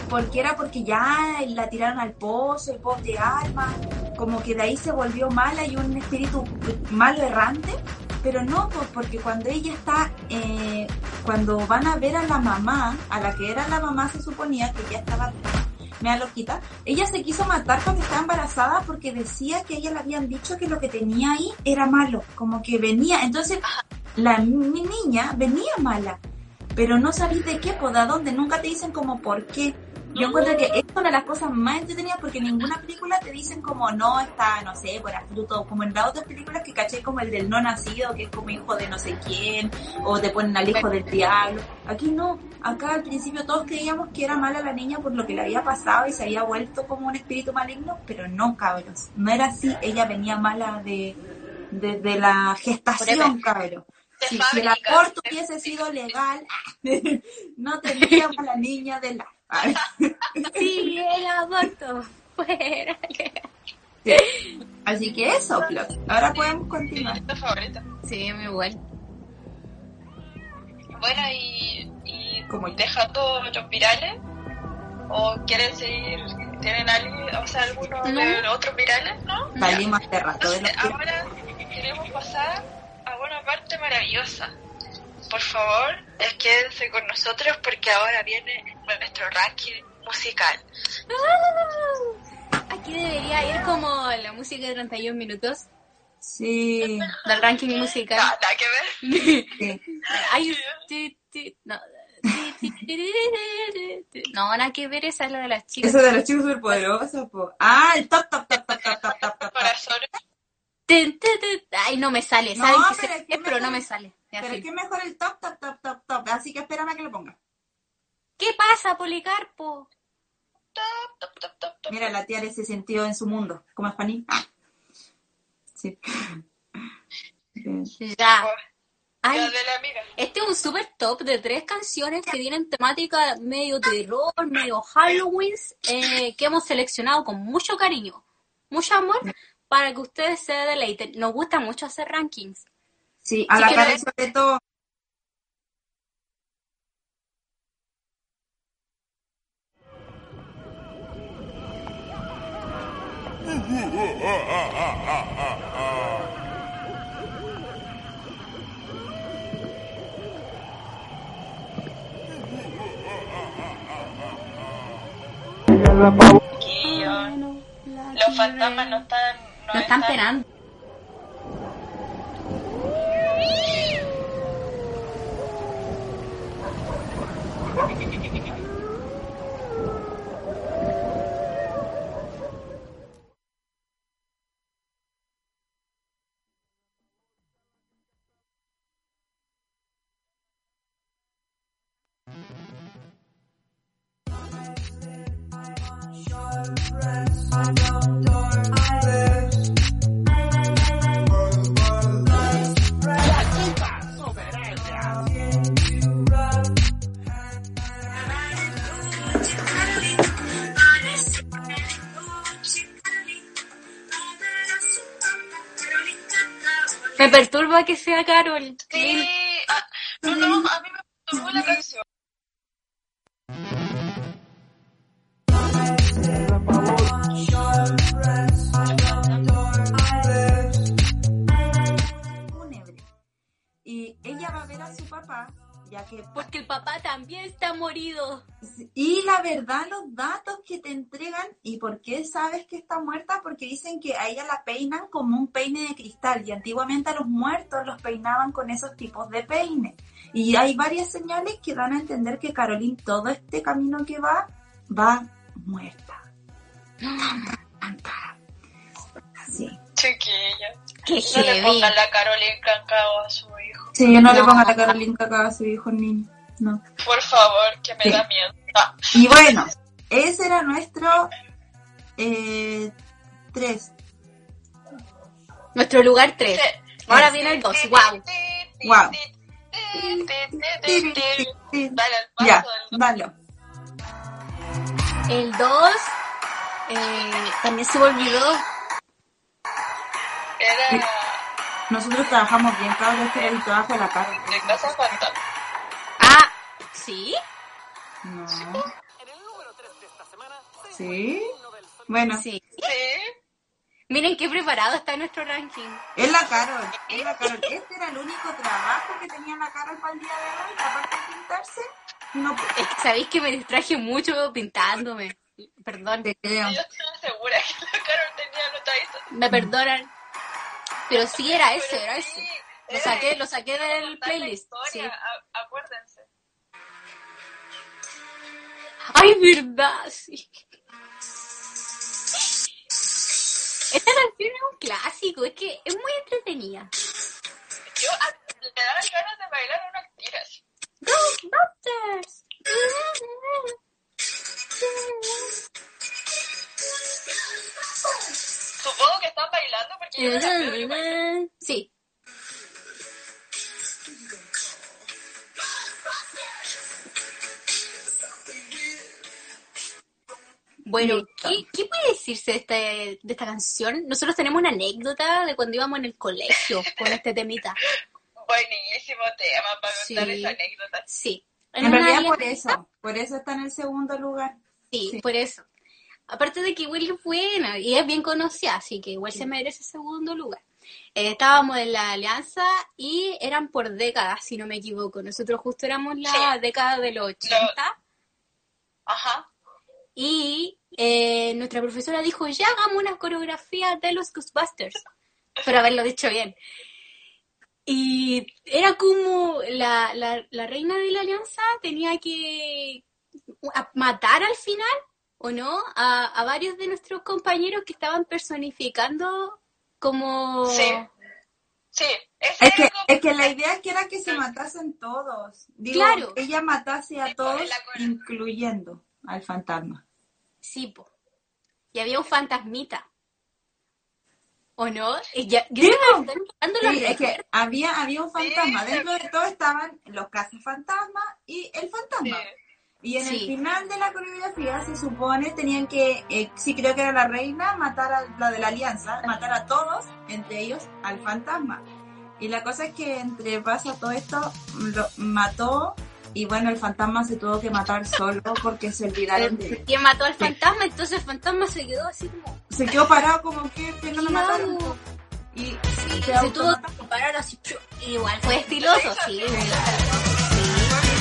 porque era porque ya la tiraron al pozo, el pozo de alma, como que de ahí se volvió mala y un espíritu malo errante, pero no, pues porque cuando ella está, eh, cuando van a ver a la mamá, a la que era la mamá se suponía que ya estaba me loquita, ella se quiso matar cuando estaba embarazada porque decía que ella le habían dicho que lo que tenía ahí era malo, como que venía, entonces la mi niña venía mala, pero no sabís de qué, pues de dónde, nunca te dicen como por qué. Yo encuentro que es una de las cosas más entretenidas porque en ninguna película te dicen como no está, no sé, por fruto, como en las otras películas que caché como el del no nacido, que es como hijo de no sé quién, o te ponen al hijo del diablo. Aquí no, acá al principio todos creíamos que era mala la niña por lo que le había pasado y se había vuelto como un espíritu maligno, pero no, cabros, no era así, ella venía mala de, de, la gestación, cabros. Si, si el aborto hubiese sido legal, no tendríamos a la niña de la... Sí, el aborto. Fuera. Sí. Así que eso, Plot. Ahora podemos continuar. Es favorita. Sí, muy bueno. Bueno, y, y Como yo. dejando los virales, o quieren seguir, tienen alguien, o sea, algunos No. los otros virales, ¿no? Rato de Entonces, ahora queremos pasar una parte maravillosa. Por favor, quédense con nosotros porque ahora viene nuestro ranking musical. ¡Ah! Aquí debería ir como la música de 31 minutos. Sí. Del ranking musical. No, nada que ver. Hay... no, no, nada que ver, esa es la de las chicas. Esa de las chicas superpoderosas, po. Ah, el top, top, top, top, top, top, top. Corazones. Ay, no me sale. No, Saben que pero sé, es que pero no me sale. Pero es que mejor el top, top, top, top, top. Así que espérame a que lo ponga. ¿Qué pasa, Policarpo? Top, top, top, top, top. Mira, la tía se sintió en su mundo. ¿Cómo es, Fanny? Sí. Sí. Ya. Ay, Ya de la amiga. Este es un super top de tres canciones que tienen temática medio terror, medio Halloween, eh, que hemos seleccionado con mucho cariño, mucho amor, para que ustedes se deleiten. Nos gusta mucho hacer rankings. Sí, a la cara no- sobre todo. Chiquillos. Los fantasmas no están. Nos están esperando. Que sea Carol. Sí, ah, no, no, a mí me gustó la canción. Y ella va a ver a su papá, ya que... Porque el papá también está morido. Y la verdad, los datos que te entregan, ¿y por qué sabes que está muerta? Porque dicen que a ella la peinan como un peine de cristal, y antiguamente a los muertos los peinaban con esos tipos de peine. Y hay varias señales que dan a entender que Caroline, todo este camino que va, va muerta. Así. Chiquilla. Qué No le pongan la Carolina Cacao a su hijo. Sí, yo no, le No. pongo a la Caroline cacao a su hijo niño. No. Por favor, que me Sí. da miedo. Ah, Y bueno, ese era nuestro eh, tres. Nuestro lugar 3. sí. Ahora viene el 2. Wow. Guau. Dale al paso Ya, del- dalo. El 2 eh, también se me olvidó. Era Nosotros trabajamos bien, claro, este era el trabajo de la cara. de Casa Fantasma. Ah, ¿sí? No. ¿Sí? Bueno, Sí. Sí. Miren qué preparado está nuestro ranking. es la Carol, es la Carol. Este era el único trabajo que tenía la Carol para el día de hoy, aparte de pintarse. No, Es que sabéis que me distraje mucho pintándome. Perdón, te creo. Yo estoy segura que la Carol tenía anotadito. me perdonan. Pero sí era ese, Pero era ese. Lo saqué, lo saqué del playlist. Sí. historia, Acuérdense. Ay, verdad, sí. Esta canción es un clásico, es que es muy entretenida. Yo a- le daban ganas de bailar unas tiras. Ghostbusters. Supongo que están bailando porque yo no. Sí. Bueno, ¿qué, qué puede decirse de, este, de esta canción? Nosotros tenemos una anécdota de cuando íbamos en el colegio con este temita. Buenísimo tema para Sí. contar esa anécdota. Sí. En realidad por eso, por eso está en el segundo lugar. Sí, Sí. por eso. Aparte de que igual es buena y es bien conocida, así que igual se merece segundo lugar. Eh, estábamos en la alianza y eran por décadas, si no me equivoco. Nosotros justo éramos la década de los 80 Ajá. y eh, nuestra profesora dijo, ya hagamos una coreografía de los Ghostbusters. Pero haberlo dicho bien. Y era como la, la, la reina de la alianza tenía que matar al final, ¿o no? A, a varios de nuestros compañeros que estaban personificando como... Sí. Sí. Ese Es que, como- es que la idea que era que se matasen todos. Digo, Claro. que ella matase a Sí, todos, incluyendo al fantasma. Sí, po. Y había un fantasmita. ¿O no? Y ya, yo Sí, es que había, había un fantasma. Sí, Dentro de todo estaban los cazafantasmas y el fantasma. Sí. Y en el Sí. final de la coreografía se supone tenían que, eh, sí creo que era la reina, matar a la de la alianza, matar a todos, entre ellos al fantasma. Y la cosa es que entre pasa todo esto, lo mató y bueno, el fantasma se tuvo que matar solo porque se olvidaron de él. ¿Quién mató al fantasma? Entonces el fantasma se quedó así como... Se quedó parado como que, que no lo mataron. Y Sí, se se tuvo que parar así. Igual fue estiloso, sí.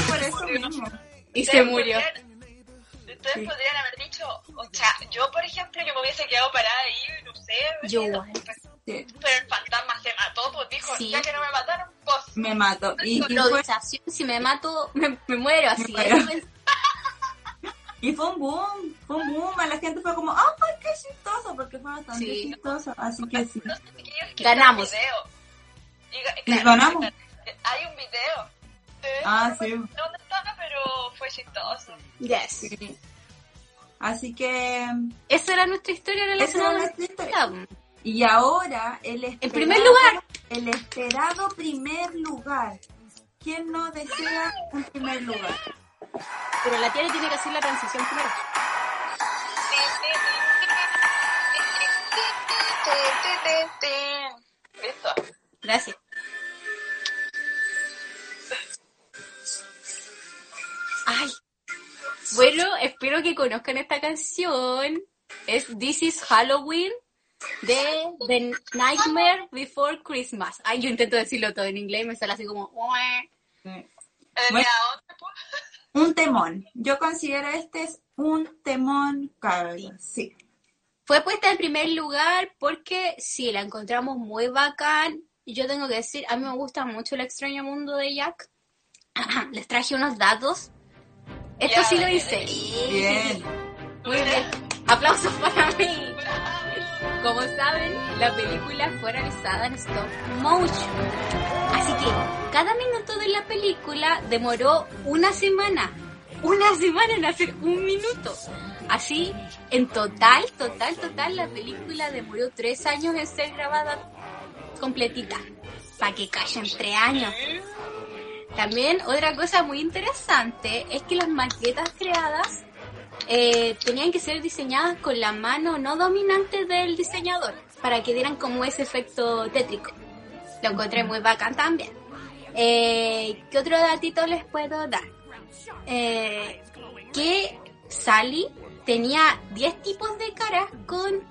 Por eso mismo. Y se murió. podrían- Ustedes Sí. podrían haber dicho, o sea, yo por ejemplo que me hubiese quedado parada ahí, no sé, Yo no Sí, pero el fantasma se mató, pues dijo, Sí. ya que no me mataron, pues me mato. Y, y fue, Improvisación, si me mato, me, me muero así. Me muero. ¿eh? y fue un boom, fue un boom. A la gente fue como, ¡ah, qué chistoso! Porque fue bastante Sí. chistoso. Así que sí. Ganamos. Y, Y ganamos. Hay un video. Eh, Ah, no sí. ¿Dónde está? Pero fue chistoso. Yes. Sí. Así que, Esa era nuestra historia esa relacionada era con nuestra historia. Y ahora, el esperado, En primer lugar. el esperado primer lugar. ¿Quién no desea un primer lugar? Pero la tía le tiene que hacer la transición primero. Listo. Gracias. Bueno, espero que conozcan esta canción. Es This is Halloween de The Nightmare Before Christmas. Ay, yo intento decirlo todo en inglés y me sale así como... Un temón. Yo considero este es un temón, cabrón. Sí. Fue puesta en primer lugar porque sí, la encontramos muy bacán. Y yo tengo que decir, a mí me gusta mucho el extraño mundo de Jack. Les traje unos datos. Esto Ya, sí lo hice. Bien. Muy bien. Aplausos para mí. Como saben, la película fue realizada en stop motion. Así que cada minuto de la película demoró una semana. Una semana en hacer un minuto. Así, en total, total, total, la película demoró tres años en ser grabada completita. Para que callen tres años. También otra cosa muy interesante es que las maquetas creadas eh, tenían que ser diseñadas con la mano no dominante del diseñador para que dieran como ese efecto tétrico. Lo encontré muy bacán también. Eh, ¿Qué otro datito les puedo dar? Eh, que Sally tenía 10 tipos de caras con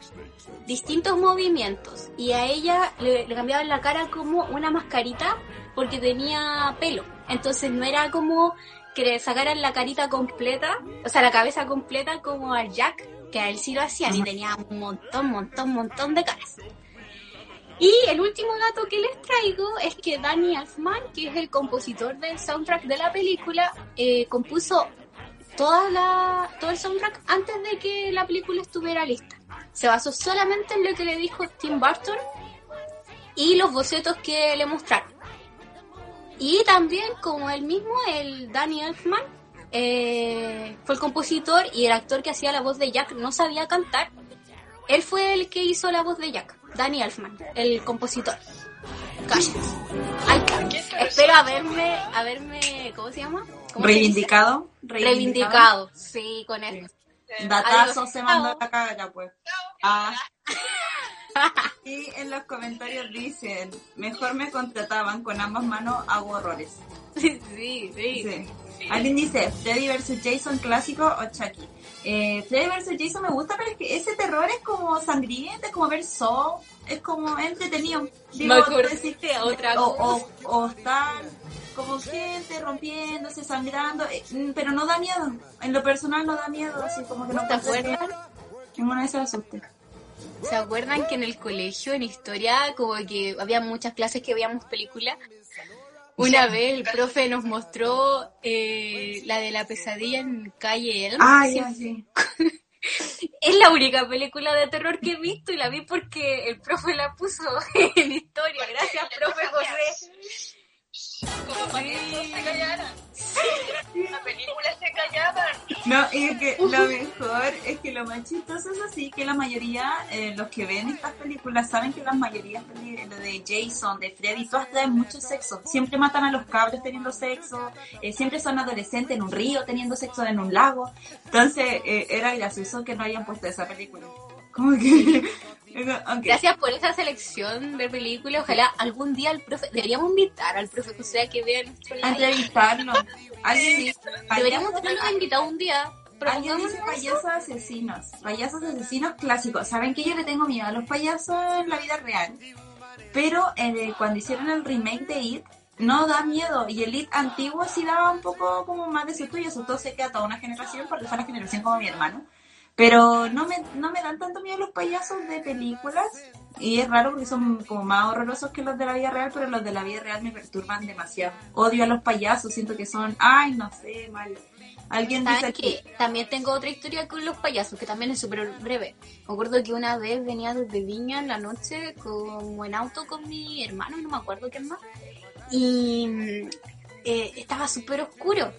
distintos movimientos y a ella le, le cambiaban la cara como una mascarita porque tenía pelo. Entonces no era como que le sacaran la carita completa, o sea, la cabeza completa como a Jack, que a él sí lo hacían y tenía un montón, montón, montón de caras. Y el último dato que les traigo es que Danny Elfman, que es el compositor del soundtrack de la película, eh, compuso toda la, todo el soundtrack antes de que la película estuviera lista. Se basó solamente en lo que le dijo Tim Burton y los bocetos que le mostraron. Y también, como él mismo, el Danny Elfman, eh, fue el compositor y el actor que hacía la voz de Jack no sabía cantar. Él fue el que hizo la voz de Jack, Danny Elfman, el compositor. Cállense. Ay, espero haberme, haberme, ¿cómo se llama? ¿Cómo se dice? Reivindicado. Reivindicado, sí, con eso. Datazo Adiós. se mandó la cara, pues. Ah. Y en los comentarios dicen, mejor me contrataban, con ambas manos hago horrores. Sí, sí, sí. Sí. Alguien dice, Freddy vs. Jason clásico o Chucky. Eh, Freddy vs. Jason me gusta, pero es que ese terror es como sangriento, es como ver Saw, es como entretenido. Digo, Me acordé decir- de otra o, o, o estar como gente rompiéndose, sangrando, eh, mm, pero no da miedo. En lo personal no da miedo, así como que no ¿Te puede ser acuerdas? que en una vez se asuste. ¿Se acuerdan que en el colegio, en historia, como que había muchas clases que veíamos películas? Una vez el profe nos mostró eh, la de la pesadilla en calle Elm. Ah, Sí, ya, sí. Es la única película de terror que he visto y la vi porque el profe la puso en historia. Gracias, profe José. Como para que todos se callaran. La película se callaban. No, y es que lo mejor es que lo más chistoso es así, que la mayoría, eh, los que ven estas películas, saben que las mayorías de Jason, de Freddy, todas traen mucho sexo. Siempre matan a los cabros teniendo sexo, eh, siempre son adolescentes en un río teniendo sexo en un lago. Entonces, eh, era gracioso que no hayan puesto esa película. Como que... aunque- Gracias por esa selección de películas. Ojalá algún día el profe, deberíamos invitar al profe José a que vea nuestro live. entrevistarlo. Alguien Sí, Deberíamos tenerlo invitado un día. Alguien dice payasos asesinos. Payasos asesinos clásicos. ¿Saben que yo le tengo miedo a los payasos en la vida real? Pero eh, cuando hicieron el remake de It, no da miedo. Y el It antiguo sí daba un poco como más de susto y asustó sé que a toda una generación, porque fue la generación como mi hermano. Pero no me, no me dan tanto miedo los payasos de películas. Y es raro porque son como más horrorosos que los de la vida real, pero los de la vida real me perturban demasiado. Odio a los payasos, siento que son, ay, no sé, mal. Alguien dice ¿Saben aquí, que también tengo otra historia con los payasos, que también es súper breve. Me acuerdo que una vez venía desde Viña en la noche como en auto con mi hermano, no me acuerdo quién más, y mm, eh, estaba súper oscuro.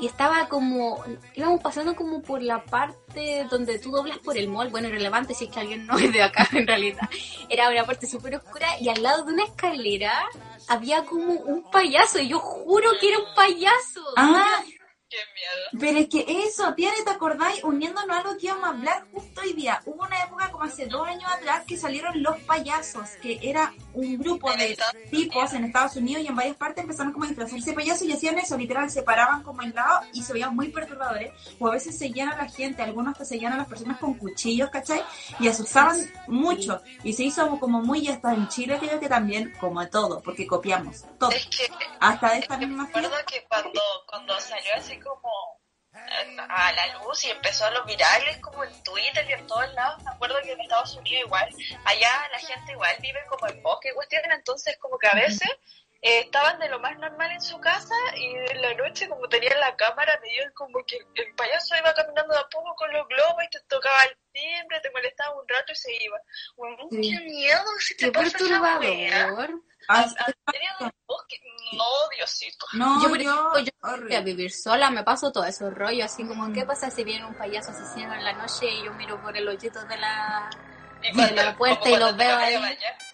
Y estaba como, íbamos pasando como por la parte donde tú doblas por el mall, bueno, irrelevante si es que alguien no es de acá en realidad. Era una parte súper oscura y al lado de una escalera había como un payaso y yo juro que era un payaso. Ah, Qué miedo. Pero es que eso, tiene, ¿te acordáis? Uniéndonos a algo que íbamos a hablar justo hoy día. Hubo una época como hace dos años atrás que salieron los payasos, que era un grupo de tipos en Estados Unidos y en varias partes empezaron como a disfrazarse payasos y hacían eso, literal, se paraban como en lado y se veían muy perturbadores. O a veces seguían a la gente, algunos que seguían a las personas con cuchillos, ¿cachai? Y asustaban mucho. Y se hizo como muy, hasta en Chile creo que también, como todo, porque copiamos todo. Es que Hasta de esta me misma fiesta. que cuando, cuando salió así como a la luz y empezó a los virales como en Twitter y en todos lados, me acuerdo que en Estados Unidos igual, allá la gente igual vive como en bosque cuestiones, entonces como que a veces eh, estaban de lo más normal en su casa y en la noche como tenían la cámara veían como que el payaso iba caminando de a poco con los globos y te tocaba el timbre, te molestaba un rato y se iba. Bueno, Sí. qué miedo, si te Qué pasa esa wea. perturbador. Ah, ¿En serio del bosque? No, Diosito. No, Yo, yo, yo voy a vivir sola, me paso todo ese rollo, así como, ¿qué pasa si viene un payaso asesino en la noche y yo miro por el hoyito de la... La puerta y los veo ahí.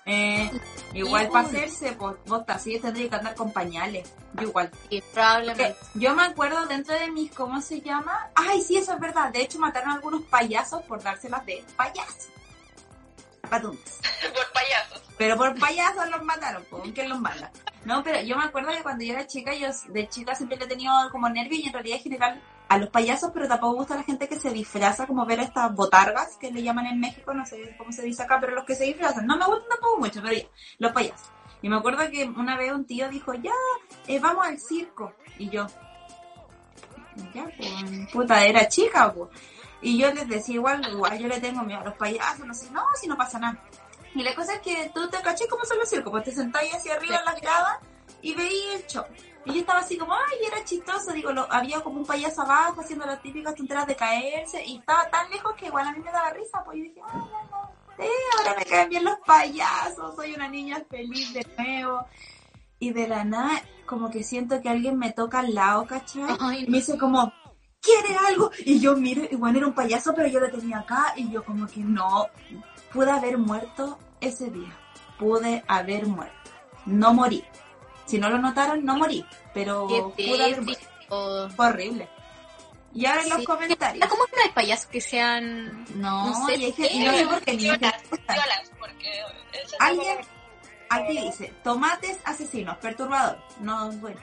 Eh, igual para hacerse, pues, vos así tendría que andar con pañales. Yo igual. Y probablemente... Porque yo me acuerdo dentro de mis, ¿cómo se llama? Ay, sí, eso es verdad. De hecho, mataron a algunos payasos por dárselas de payaso. Patuntas. Por payasos. Pero por payasos los mataron, ¿con quién los mata? No, pero yo me acuerdo que cuando yo era chica, yo de chica siempre le he tenido como nervio y en realidad en general a los payasos, pero tampoco me gusta la gente que se disfraza, como ver estas botargas que le llaman en México, no sé cómo se dice acá, pero los que se disfrazan, no me gustan tampoco mucho, pero los payasos. Y me acuerdo que una vez un tío dijo, ya, eh, vamos al circo. Y yo, ya, pues, puta, era chica, pues. Y yo les decía, igual, igual yo le tengo miedo a los payasos, no sé, no, si no pasa nada. Y la cosa es que tú te caché cómo son los circos, pues te sentáis hacia arriba en la grada y veías el show. Y yo estaba así como, ay, era chistoso, digo, lo, había como un payaso abajo haciendo las típicas tonteras de caerse y estaba tan lejos que igual a mí me daba risa, pues yo dije, ay, no, no, sí, ahora me caen bien los payasos, soy una niña feliz de nuevo. Y de la nada, como que siento que alguien me toca al lado, ¿cachai? Ay, Y me dice como, ¿quiere algo? Y yo miro, igual era un payaso, pero yo lo tenía acá y yo como que no, pude haber muerto ese día. Pude haber muerto. No morí. Si no lo notaron, no morí. Pero qué pude haber muerto. tétrico. Fue horrible. Y ahora en los Sí. comentarios. ¿Cómo que no hay payasos que sean... No, No sé y, gente- y no sé por qué ni porque Alguien aquí dice, tomates asesinos, perturbador. No, bueno.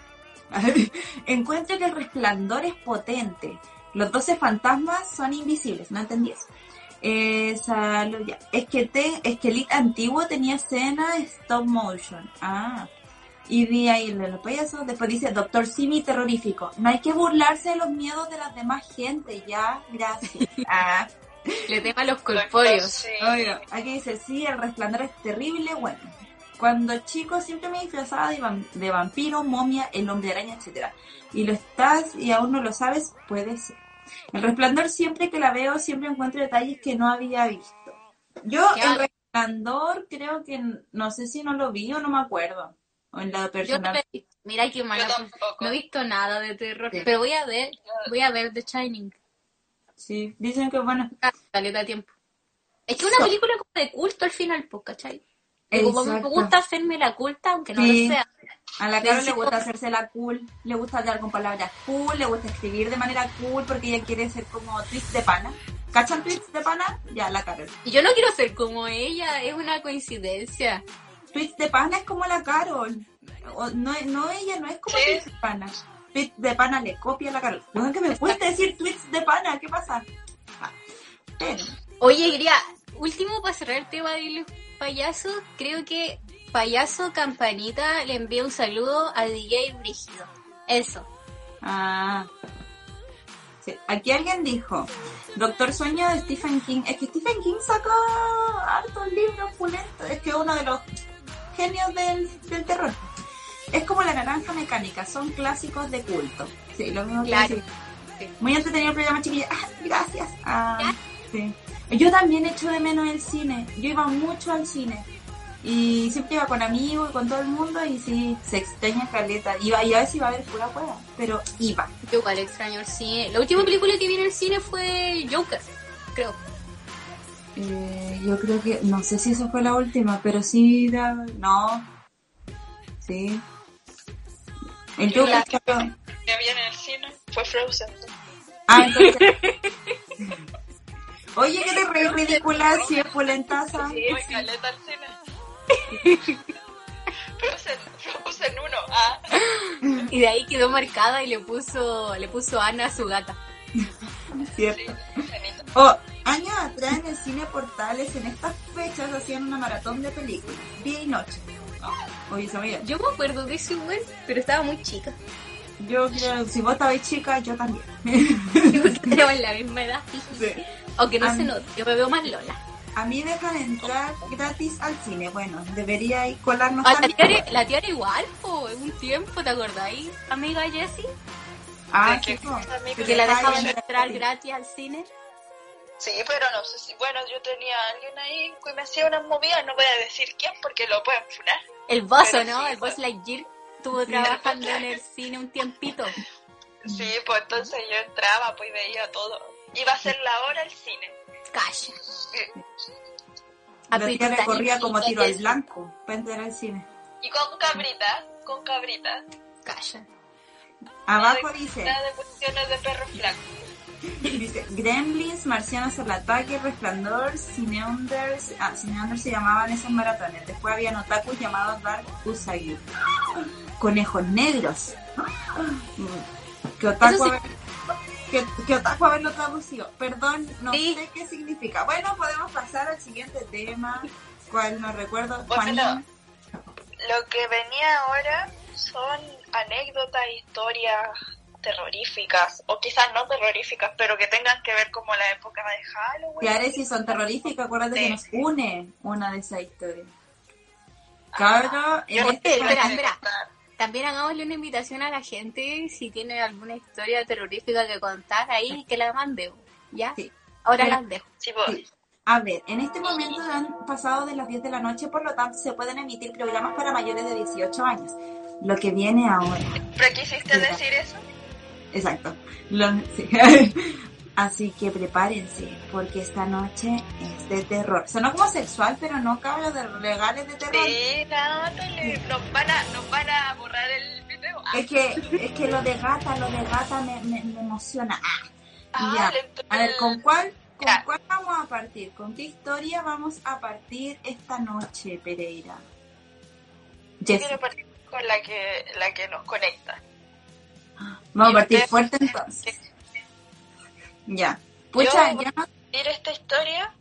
Encuentro que el resplandor es potente. Los 12 fantasmas son invisibles, no entendí eso. Eh, salud, ya. Es que te, es que el antiguo tenía escena stop motion. Ah. Y vi ahí el de los payasos. Después dice Doctor Simi terrorífico. No hay que burlarse de los miedos de las demás gente, ya. Gracias. Ah. Le tema a los corpóreos. Sí. Oiga, aquí dice, sí, el resplandor es terrible, bueno. Cuando chico siempre me disfrazaba de, de vampiro, momia, el hombre araña, etcétera. Y lo estás y aún no lo sabes, puede ser. El resplandor siempre que la veo siempre encuentro detalles que no había visto. Yo el resplandor creo que no sé si no lo vi o no me acuerdo. O en la Yo no personal. he visto. Mira qué mala. Yo tampoco. No he visto nada de terror, Sí. pero voy a ver, voy a ver The Shining. Sí, dicen que bueno. Ah, caleta de tiempo. Es que una So- película como de culto al final, pues, ¿cachai? Como me gusta hacerme la culta, aunque no Sí. lo sea. A la cara le gusta hacerse la cool, le gusta hablar con palabras cool, le gusta escribir de manera cool porque ella quiere ser como tweets de pana. ¿Cachan tweets de pana? Ya, la Carol. Y yo no quiero ser como ella, es una coincidencia. Tweets de pana es como la Carol. O, no, no, ella no es como Sí. de pana. Tweets de pana le copia a la Carol. No es que me cuesta decir tweets de pana, ¿qué pasa? Ah, pero, Oye, quería, último para cerrar el tema de los payasos, creo que Payaso Campanita le envía un saludo a DJ Brígido. Eso. ah. Sí, Aquí alguien dijo, Doctor Sueño de Stephen King. Es que Stephen King sacó hartos libros pulentos. Es que uno de los genios del, del terror. Es como la naranja mecánica, son clásicos de culto. Sí, lo mismo que Claro. decir. Sí. Muy entretenido el programa, chiquilla. Ah, gracias. Ah, sí. Yo también echo de menos el cine. Yo iba mucho al cine. Y siempre iba con amigos y con todo el mundo y sí, se extraña caleta. Iba, y a veces iba a ver pura hueá, pero iba. Yo igual extraño el cine. La última película que vi en el cine fue Joker, creo. Eh, yo creo que, no sé si esa fue la última, pero sí, da- no. Sí. El Yo la- que había en el cine fue Frozen. Ah, entonces... Oye, que te reí ridícula si es polentaza. Fue caleta al cine. Frozen, Frozen 1, ah. Y de ahí quedó marcada y le puso, le puso Ana a su gata. Cierto. Oh, años atrás en el cine Portales, en estas fechas hacían una maratón de películas, día y noche. Oye, sabía. Yo me acuerdo de eso igual, pero estaba muy chica. Yo creo, si vos estabais chica, yo también. Porque tenemos la misma edad. Sí. Aunque no Ah. se yo me veo más Lola. A mí dejan entrar gratis al cine. Bueno, debería ir colarnos Ah, la, también. tiara, la tiara igual, po, en un tiempo, ¿te acordáis, amiga Jessie? Ah, ¿De qué sí? Que Que la dejaban entrar gratis al cine. Sí, pero no sé si. Bueno, yo tenía a alguien ahí que me hacía unas movidas, no voy a decir quién porque lo pueden funar. El Bozo, ¿no? sí, el Boss pues. Lightyear estuvo trabajando en el cine un tiempito. Sí, pues entonces yo entraba, pues y veía todo. Iba a ser la hora el cine. Calla. La tía le corría como tiro al blanco para entrar al cine. Y con cabrita, con cabrita. Calla. Abajo dice, de cuestiones de perro flaco. Dice Gremlins, Marcianos al ataque, Resplandor, Cineunders. Ah, Cineunders se llamaban esos maratones. Después habían otakus llamados Dark Usagi. Conejos negros. Que otaku, sí. haber- que, que otaku haberlo traducido. Perdón, no Sí. sé qué significa. Bueno, podemos pasar al siguiente tema. ¿Cuál no recuerdo? Lo que venía ahora son anécdotas, historias terroríficas, o quizás no terroríficas, pero que tengan que ver como la época de Halloween. Claro, si son terroríficas, acuérdate que nos une una de esas historias. En Yo este Espera, espera. También hagámosle una invitación a la gente si tiene alguna historia terrorífica que contar ahí, que la mande. ¿Ya? Sí. Ahora Pero- las dejo. Sí, pues, Sí. A ver, en este momento han pasado de las 10 de la noche, por lo tanto se pueden emitir programas para mayores de 18 años. Lo que viene ahora. ¿pero quisiste decir eso? Exacto. Lo- sí. Así que prepárense, porque esta noche es de terror. Sonó como sexual, pero no cabe de legales de terror. Sí, Natalie, nos van a, nos van a borrar el video. Ah, Es que, es que lo de gata, lo de gata me, me- me emociona. Ah, ah, ya. A ver, ¿con cuál, ¿con Ya. cuál vamos a partir? ¿Con qué historia vamos a partir esta noche, Pereira? Yo quiero partir con la que, la que nos conecta. Vamos a partir fuerte entonces. Ya. Pucha, Yo- no- esta historia,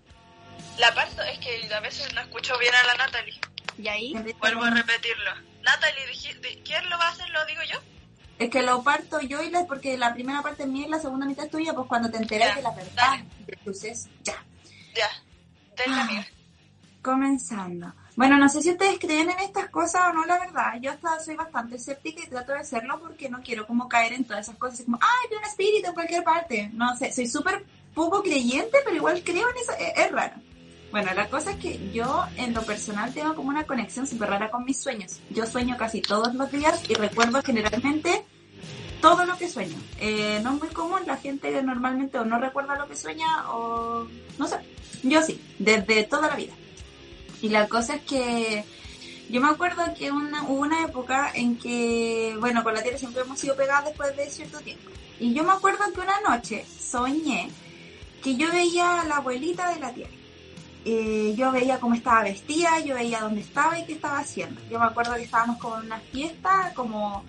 la parto, es que a veces no escucho bien a la Natalie. ¿Y ahí? Vuelvo a repetirlo. Natalie, ¿quién lo va a hacer? ¿Lo digo yo? Es que lo parto yo y la, porque la primera parte es mía y la segunda mitad es tuya, pues cuando te enteras Ya, de la verdad suceso. Ya. Ya. Denle, Ah. amiga. Comenzando. Bueno, no sé si ustedes creen en estas cosas o no, la verdad. Yo hasta soy bastante escéptica y trato de serlo porque no quiero como caer en todas esas cosas. como, ay, vi un espíritu en cualquier parte. No sé, soy súper poco creyente, pero igual creo en eso. Es, es raro. Bueno, la cosa es que yo en lo personal tengo como una conexión súper rara con mis sueños. Yo sueño casi todos los días y recuerdo generalmente todo lo que sueño. Eh, no es muy común, la gente normalmente o no recuerda lo que sueña o no sé. Yo sí, desde toda la vida. Y la cosa es que yo me acuerdo que una, hubo una época en que, bueno, con la tierra siempre hemos sido pegadas después de cierto tiempo. Y yo me acuerdo que una noche soñé que yo veía a la abuelita de la tierra. Eh, yo veía cómo estaba vestida, yo veía dónde estaba y qué estaba haciendo. Yo me acuerdo que estábamos como en una fiesta, como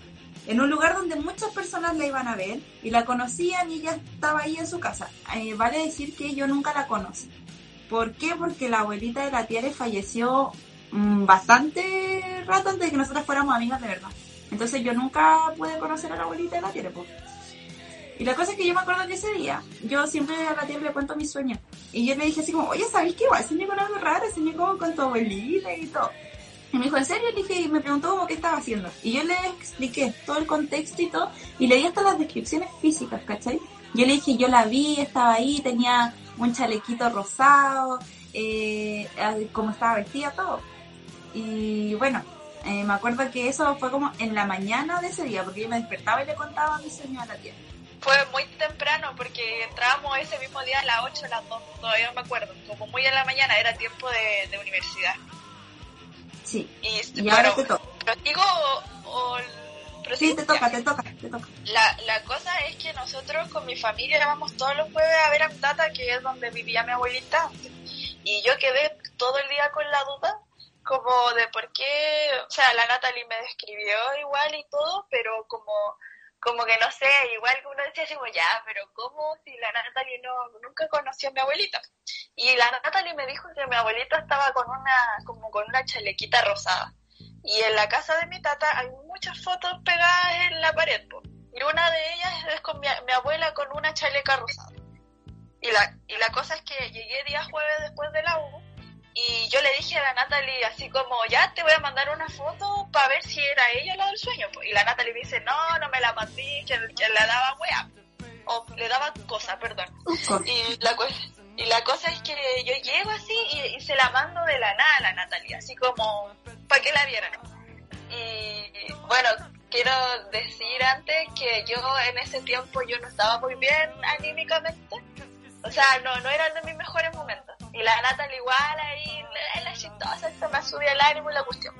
en un lugar donde muchas personas la iban a ver y la conocían y ella estaba ahí en su casa. Eh, vale decir que yo nunca la conocí. ¿Por qué? Porque la abuelita de la Tiare falleció mm, bastante rato antes de que nosotras fuéramos amigas de verdad. Entonces yo nunca pude conocer a la abuelita de la Tiare. po. Y la cosa es que yo me acuerdo que ese día, yo siempre a la Tiare le cuento mis sueños. Y yo le dije así como, oye, ¿sabes qué? Igual soñé con algo raro, soñé como con tu abuelita y todo. Y me dijo, ¿en serio? Le dije, y me preguntó como qué estaba haciendo. Y yo le expliqué todo el contexto y todo, y le di hasta las descripciones físicas, ¿cachai? Yo le dije, yo la vi, estaba ahí, tenía un chalequito rosado, eh, como estaba vestida, todo. Y bueno, eh, me acuerdo que eso fue como en la mañana de ese día, porque yo me despertaba y le contaba mi sueño a la tía. Fue muy temprano porque entrábamos ese mismo día a las 8 a las 2, todavía no me acuerdo, como muy en la mañana, era tiempo de, de universidad. Sí, Y, y ahora bueno, te toca. ¿Lo digo o, o Sí, te toca, Ya. te toca, te toca. La, la cosa es que nosotros con mi familia vamos todos los jueves a ver a tata, que es donde vivía mi abuelita antes. Y yo quedé todo el día con la duda, como de por qué, o sea, la Natalie me describió igual y todo, pero como, como que no sé, igual que uno decía así como, ya, pero ¿cómo si la Natalie no, nunca conoció a mi abuelita? Y la Natalie me dijo que mi abuelita estaba con una, como con una chalequita rosada. Y en la casa de mi tata hay muchas fotos pegadas en la pared. po. Y una de ellas es con mi, mi abuela con una chaleca rosada. Y la, y la cosa es que llegué día jueves después de la U y yo le dije a la Natalie así como, ya te voy a mandar una foto para ver si era ella la del sueño. po. Y la Natalie me dice, no, no me la mandé, que, que le daba wea. O le daba cosa, perdón. Y la, cosa, y la cosa es que yo llego así y, y se la mando de la nada a la Natalia, así como para que la vieran. Y bueno, quiero decir antes que yo en ese tiempo yo no estaba muy bien anímicamente. O sea, no, no eran de mis mejores momentos. Y la Natalia igual ahí, la, la chistosa, se me subía el ánimo y la cuestión.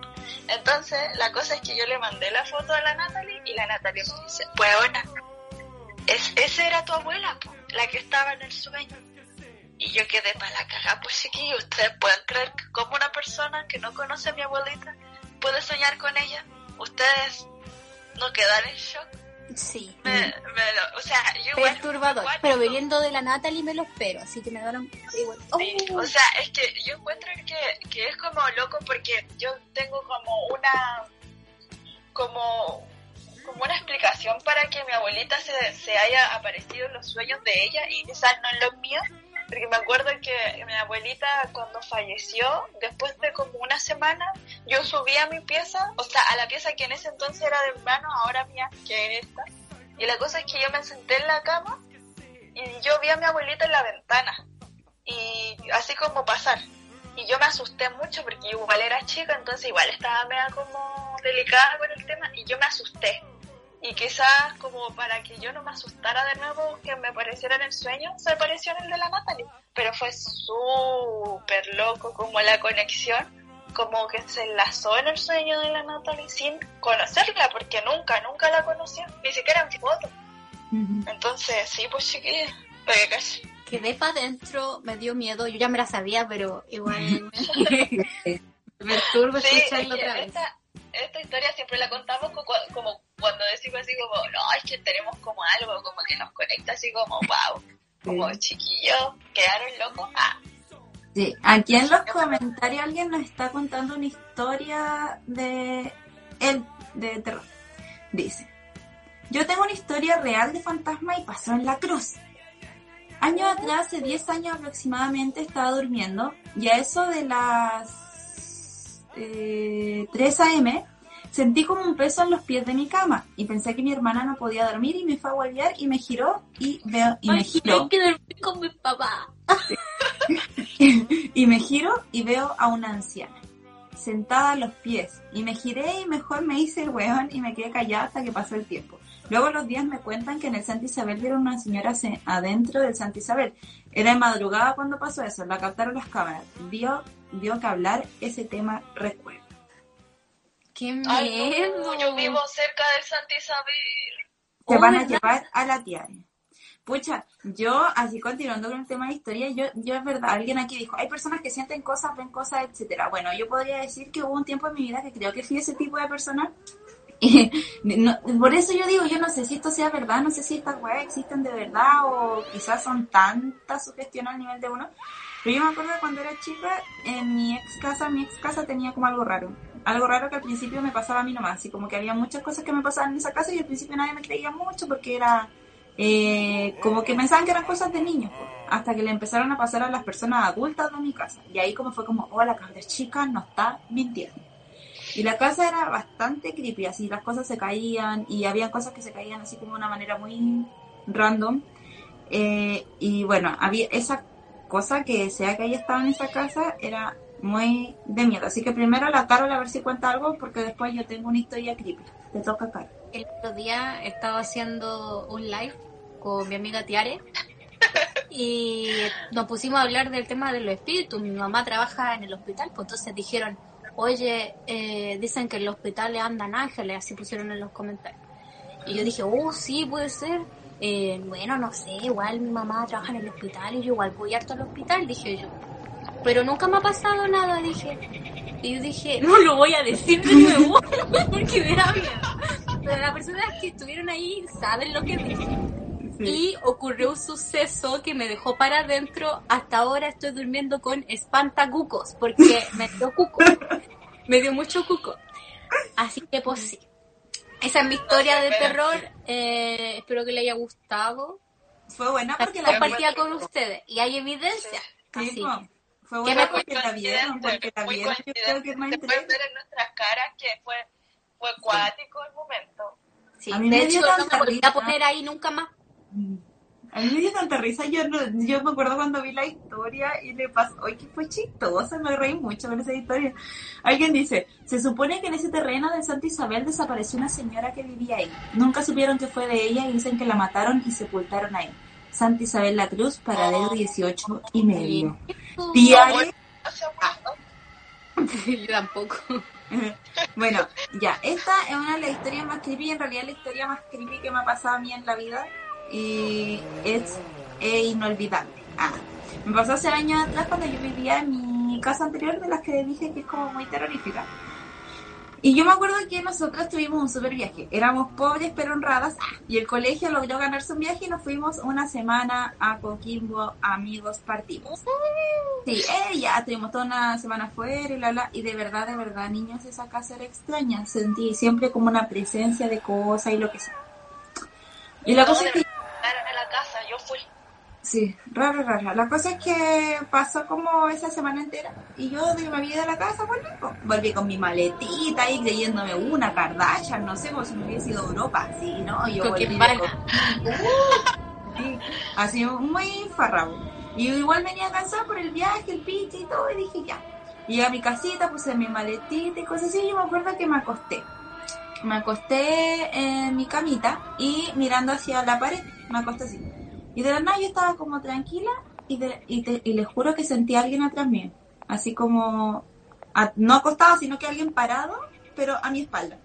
Entonces, la cosa es que yo le mandé la foto a la Natalie y la Natalia me dice, pues bueno, es, esa era tu abuela, la que estaba en el sueño. Y yo quedé para la caga, pues chiquillos, ustedes pueden creer que como una persona que no conoce a mi abuelita puede soñar con ella. Ustedes no quedan en shock. Sí. Me, me lo- o sea, yo Perturbador. Pero viniendo de la Natalie me lo espero, así que me daron igual. Oh, Sí, o sea, es que yo encuentro que, que es como loco porque yo tengo como una como como una explicación para que mi abuelita se, se haya aparecido en los sueños de ella y quizás no en los míos, porque me acuerdo que mi abuelita cuando falleció, después de como una semana, yo subí a mi pieza, o sea, a la pieza que en ese entonces era de hermano, ahora mía, que es esta, y la cosa es que yo me senté en la cama y yo vi a mi abuelita en la ventana y así como pasar. Y yo me asusté mucho porque igual era chica, entonces igual estaba media como delicada con el tema y yo me asusté. Y quizás como para que yo no me asustara de nuevo que me apareciera en el sueño, se apareció en el de la Natalie. Pero fue súper loco como la conexión, como que se enlazó en el sueño de la Natalie sin conocerla, porque nunca, nunca la conoció, ni siquiera en foto. Entonces, sí, pues chiquilla, que cache. Quedé para adentro, me dio miedo. Yo ya me la sabía, pero igual me perturba Sí, escucharlo otra vez. esta, esta historia siempre la contamos co- como cuando decimos así como, no, es que tenemos como algo como que nos conecta así como, wow, como chiquillos, quedaron locos. Ah, Sí, aquí en los comentarios alguien nos está contando una historia de el de terror. Dice, yo tengo una historia real de fantasma y pasó en la cruz. Años atrás, hace 10 años aproximadamente, estaba durmiendo y a eso de las eh, 3 a.m. sentí como un peso en los pies de mi cama y pensé que mi hermana no podía dormir y me fue a guardiar y me giró y veo y me Ay, giró. hay que dormir con mi papá. y me giro y veo a una anciana sentada a los pies y me giré y mejor me hice el weón y me quedé callada hasta que pasó el tiempo. Luego los días me cuentan que en el Santa Isabel vieron una señora se- adentro del Santa Isabel. Era de madrugada cuando pasó eso, la captaron las cámaras. Dio, dio que hablar ese tema recuerdo. Qué ay, miedo. no, yo vivo cerca del Santa Isabel. Te Oh, van a llevar a la tía. Pucha, yo, así continuando con el tema de historia, yo, yo es verdad, alguien aquí dijo, hay personas que sienten cosas, ven cosas, etcétera. Bueno, yo podría decir que hubo un tiempo en mi vida que creo que fui ese tipo de persona. No- por eso yo digo, yo no sé si esto sea verdad, no sé si estas weas existen de verdad o quizás son tantas sugestiones al nivel de uno. Pero yo me acuerdo cuando era chica, en mi ex casa, mi ex casa tenía como algo raro. Algo raro que al principio me pasaba a mí nomás, así como que había muchas cosas que me pasaban en esa casa y al principio nadie me creía mucho porque era eh, como que pensaban que eran cosas de niños, hasta que le empezaron a pasar a las personas adultas de mi casa. Y ahí como fue como, oh, la cabra chica no está mintiendo. Y la casa era bastante creepy, así las cosas se caían y había cosas que se caían así como de una manera muy random. Eh, y bueno, había esa cosa que sea que ella estaba en esa casa era muy de miedo. Así que primero la Carol a ver si cuenta algo porque después yo tengo una historia creepy. Te toca, Carol. El otro día estaba haciendo un live con mi amiga Tiare y nos pusimos a hablar del tema de los espíritus. Mi mamá trabaja en el hospital, pues entonces dijeron, oye, eh, dicen que en los hospitales andan ángeles, así pusieron en los comentarios. Y yo dije, oh, sí, puede ser. Eh, bueno, no sé, igual mi mamá trabaja en el hospital y yo igual voy harto al hospital, dije yo. Pero nunca me ha pasado nada, dije. Y yo dije, no lo voy a decir de nuevo, porque me da miedo. Pero las personas que estuvieron ahí saben lo que dije. Y ocurrió un suceso que me dejó para adentro. Hasta ahora estoy durmiendo con espantacucos, porque me dio cuco. Me dio mucho cuco. Así que pues sí. Esa es mi historia de terror. Eh, espero que le haya gustado. Fue buena porque La compartida con ustedes. Y hay evidencia. Sí, Así que- Fue ¿Qué buena porque la vieron, porque la vieron. Yo creo que es más interesante. ver en nuestras caras que fue, fue cuático el momento. sí. De me hecho, no me volví a poner ahí nunca más. A mí me dio tanta risa, yo, no, yo me acuerdo cuando vi la historia y le pasó, oye, que fue chistosa, me reí mucho con esa historia. Alguien dice, se supone que en ese terreno de Santa Isabel desapareció una señora que vivía ahí. Nunca supieron que fue de ella y dicen que la mataron y sepultaron ahí. Santa Isabel La Cruz, paradero 18 y medio. Diario. Yo tampoco. bueno, ya, esta es una de las historias más creepy, en realidad la historia más creepy que me ha pasado a mí en la vida y es, es inolvidable. Ah, me pasó hace años atrás cuando yo vivía en mi casa anterior de las que dije que es como muy terrorífica. Y yo me acuerdo que nosotros tuvimos un super viaje. Éramos pobres pero honradas. Ah, y el colegio logró ganarse un viaje y nos fuimos una semana a Coquimbo, amigos, partimos. Sí, eh, ya tuvimos toda una semana afuera y la bla. Y de verdad, de verdad, niños, esa casa era extraña. Sentí siempre como una presencia de cosas y lo que sea. Y la cosa es que verdad, en la casa, yo fui. Sí, raro, raro. La cosa es que pasó como esa semana entera y yo de me vida de la casa volví, volví con mi maletita y creyéndome una Kardashian, no sé, como si me hubiese ido a Europa, sí, ¿no? Yo volví de sí, así muy farrabo. Y igual venía cansada por el viaje, el piche y todo, y dije ya. Llegué a mi casita, puse mi maletita y cosas así, y yo me acuerdo que me acosté. Me acosté en mi camita y mirando hacia la pared, me acosté así. Y de la nada yo estaba como tranquila y, de- y, te- y les juro que sentí a alguien atrás mío. Así como, no acostado, sino que alguien parado, pero a mi espalda.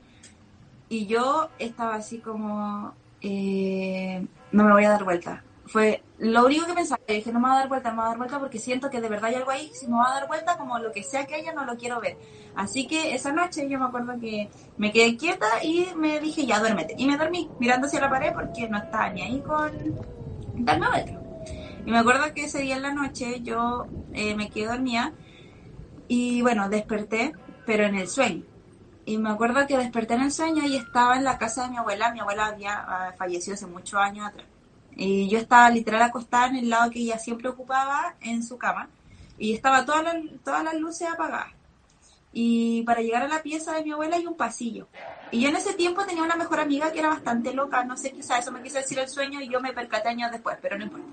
Y yo estaba así como, eh, no me voy a dar vuelta. Fue lo único que pensaba. Dije, no me voy a dar vuelta, no me voy a dar vuelta porque siento que de verdad hay algo ahí. Si me voy a dar vuelta, como lo que sea que haya, no lo quiero ver. Así que esa noche yo me acuerdo que me quedé quieta y me dije, ya duérmete. Y me dormí mirando hacia la pared porque no estaba ni ahí con vuelta. Y me acuerdo que ese día en la noche yo eh, me quedé dormida y bueno, desperté, pero en el sueño. Y me acuerdo que desperté en el sueño y estaba en la casa de mi abuela. Mi abuela había ah, fallecido hace muchos años atrás. Y yo estaba literal acostada en el lado que ella siempre ocupaba en su cama. Y estaba todas las, todas las luces apagadas. Y para llegar a la pieza de mi abuela hay un pasillo. Y yo en ese tiempo tenía una mejor amiga que era bastante loca. No sé, quizá eso me quiso decir el sueño y yo me percaté años después, pero no importa.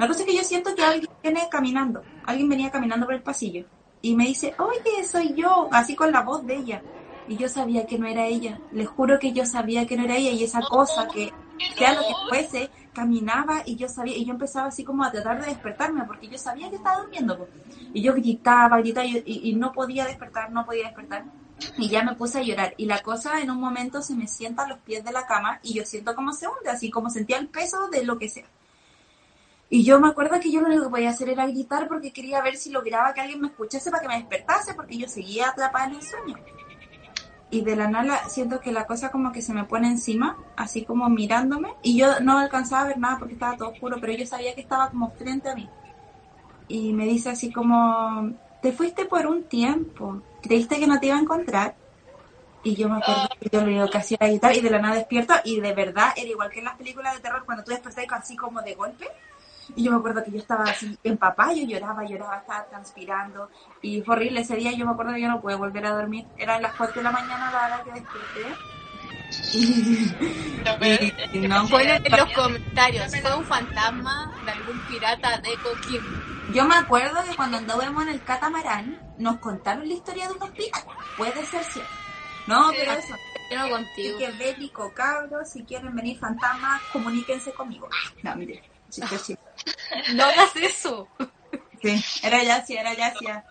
La cosa es que yo siento que alguien viene caminando. Alguien venía caminando por el pasillo. Y me dice, oye, soy yo, así con la voz de ella. Y yo sabía que no era ella. Les juro que yo sabía que no era ella. Y esa cosa que, sea lo que fuese, caminaba y yo sabía, y yo empezaba así como a tratar de despertarme, porque yo sabía que estaba durmiendo. Y yo gritaba, gritaba, y- y no podía despertar, no podía despertar. Y ya me puse a llorar. Y la cosa en un momento se me sienta a los pies de la cama y yo siento como se hunde, así como sentía el peso de lo que sea. Y yo me acuerdo que yo lo único que podía hacer era gritar porque quería ver si lograba que alguien me escuchase para que me despertase, porque yo seguía atrapada en el sueño. Y de la nada siento que la cosa como que se me pone encima, así como mirándome, y yo no alcanzaba a ver nada porque estaba todo oscuro, pero yo sabía que estaba como frente a mí. Y me dice así como, te fuiste por un tiempo, creíste que no te iba a encontrar. Y yo me acuerdo que yo lo único que hacía era gritar y de la nada despierto y de verdad era igual que en las películas de terror cuando tú despertas así como de golpe. Y yo me acuerdo que yo estaba así empapada, yo lloraba, lloraba, estaba transpirando. Y fue horrible ese día, yo me acuerdo que yo no pude volver a dormir. Eran las 4 de la mañana la hora que desperté. Y, y no, Ponen en los comentarios, ¿fue un fantasma de algún pirata de Coquimbo? Yo me acuerdo que cuando andábamos en el catamarán, nos contaron la historia de unos piratas. Puede ser cierto. No, pero eso. No Así contigo. que bélico, cabros, si quieren venir fantasmas, comuníquense conmigo. Ah, No, mire. Chiste, chiste. No hagas eso. Sí, era Yacia, era Yacia.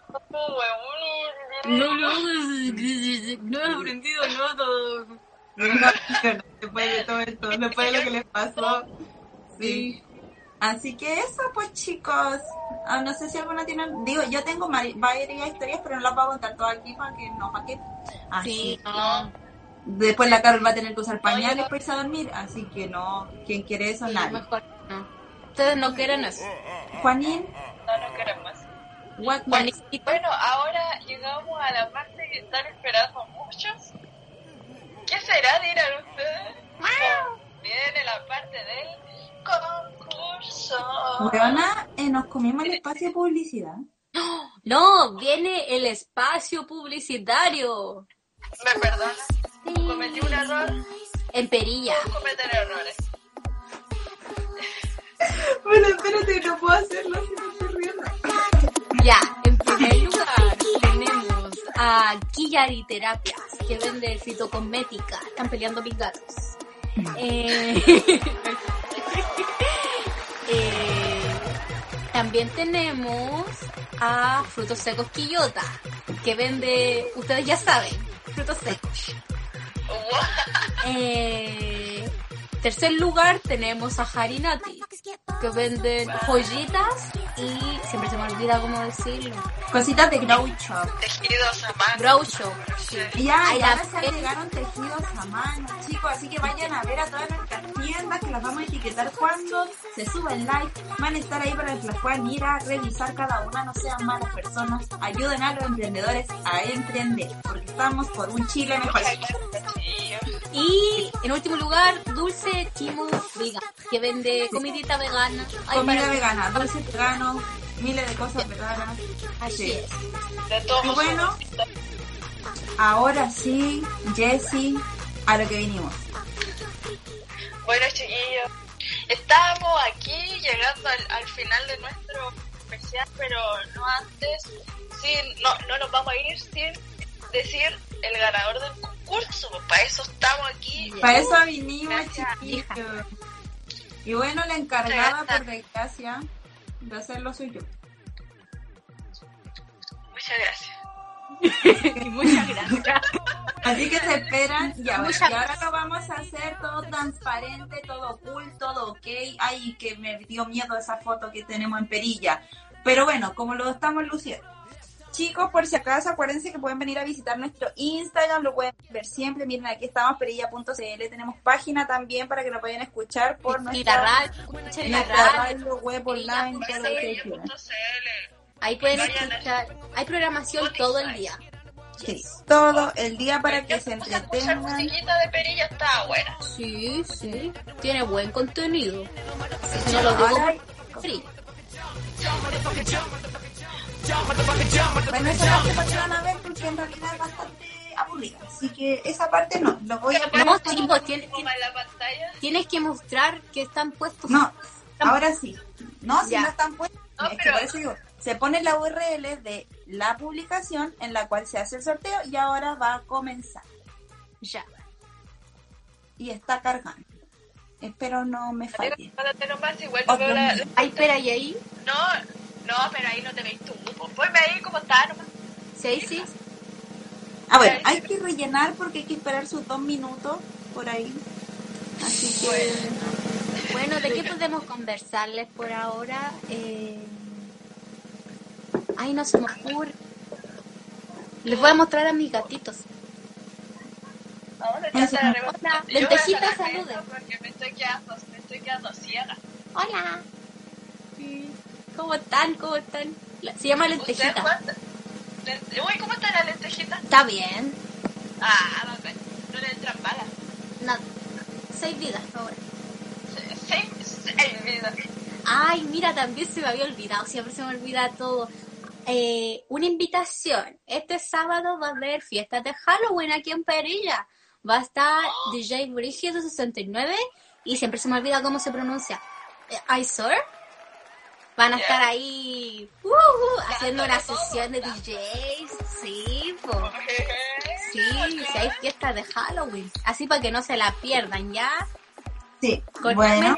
No lo hagas. No he aprendido nada. No, después de todo esto, después de lo que les pasó. Sí. Así que eso, pues chicos. Ah, no sé si alguna tiene. Digo, yo tengo varias historias, pero no las voy a contar todas aquí para que no, para que. Así. Sí, no. Después la Carol va a tener que usar pañales para irse a dormir, así que no. Quien quiere eso, Sí, nadie. mejor no. Ustedes no quieren eso. Juanín, No, no queremos. what Juanito, Bueno, ahora llegamos a la parte que están esperando muchos. ¿Qué será, dirán ustedes? Viene la parte del concurso. Weona, eh, nos comimos el espacio de publicidad. No, viene el espacio publicitario. ¿Me perdona? Cometí un error. En Perilla. Cometer errores. Bueno, espérate, no puedo hacerlo si no estoy riendo. Ya, en primer lugar tenemos a Killari Terapias, que vende fitocosmética. Están peleando mis gatos. Eh, eh, también tenemos a Frutos Secos Quillota, que vende, ustedes ya saben, frutos secos. Eh, tercer lugar tenemos a Harinati, que venden joyitas y siempre se me olvida cómo decirlo. Cositas de Grow Shop. Tejidos a mano. Grow Shop. sí. Ya, Ay, y la ahora se agregaron tejidos a mano, chicos, así que vayan a ver a todas nuestras tiendas que las vamos a etiquetar cuando se suba el live. Van a estar ahí para que las puedan ir a revisar cada una, no sean malas personas. Ayuden a los emprendedores a emprender, porque estamos por un Chile mejor. Y en último lugar, Dulce Chimo que vende comidita vegana. Ay, Comida vegana, dulce vegano, miles de cosas veganas. Así Sí. es. Y bueno, ahora sí, Jessie, a lo que vinimos. Bueno, chiquillos, estamos aquí llegando al, al final de nuestro especial, pero no antes, sin, no, no nos vamos a ir sin decir el ganador del concurso. Pues Para eso estamos aquí. Para eso vinimos, chiquillos. Y bueno, la encargada, por desgracia, de hacerlo soy yo. Muchas gracias. Muchas gracias. Así que se esperan y ahora, Muchas y ahora lo vamos a hacer todo transparente, todo cool, todo ok. Ay, que me dio miedo esa foto que tenemos en perilla. Pero bueno, como lo estamos luciendo. Chicos, por si acaso, acuérdense que pueden venir a visitar nuestro Instagram, lo pueden ver siempre. Miren, aquí estamos, perilla.cl. Tenemos página también para que lo puedan escuchar por Y la nuestra, radio, la radio. radio web online, todo lo que. Ahí pueden Vayan a- escuchar. Hay programación todo el día. Sí, todo el día para que se a entretengan. musiquita de perilla, estaba buena. Sí, sí. Tiene buen contenido. No lo digo free. Bueno, esa parte no la van a ver porque en realidad es bastante aburrida. Así que esa parte no, lo voy a poner. No, pues, tienes, tienes que mostrar que están puestos. No, ahora sí. No, si Ya. no están puestos. No, es que pero- por eso digo, se pone la URL de la publicación en la cual se hace el sorteo y ahora va a comenzar. Ya. Y está cargando. Espero no me falle. Ay, espera, ¿y ahí? No, no, pero ahí no te veis tú. Pues Ponme ahí como está nomás. ¿Sí, sí? Ah, bueno, hay que rellenar porque hay que esperar sus dos minutos por ahí. Así que. Bueno, ¿de qué podemos conversarles por ahora? Eh... Ay, no se me ocurre. Les voy a mostrar a mis gatitos. Ahora ya está arriba. Hola, lentejita, voy a sacar salude. esto Porque me estoy quedando, me estoy quedando ciega. Hola. Sí. ¿Cómo están? ¿Cómo están? Se llama ¿Usted lentejita. Uy, ¿cómo está la lentejita? Está bien. Ah, bacán. No le entran balas. Nada. Seis vidas ahora. Seis, seis vidas. Ay, mira, también se me había olvidado, siempre se me olvida todo. Eh, una invitación. Este sábado va a haber fiestas de Halloween aquí en Perilla. Va a estar DJ Brígido 69 y siempre se me olvida cómo se pronuncia. Eh, ¿Isor? Van a estar ahí uh, uh, haciendo todo. sesión de DJs. Sí, po. Sí, si hay fiestas de Halloween. Así para que no se la pierdan, ¿ya? Sí, Con bueno.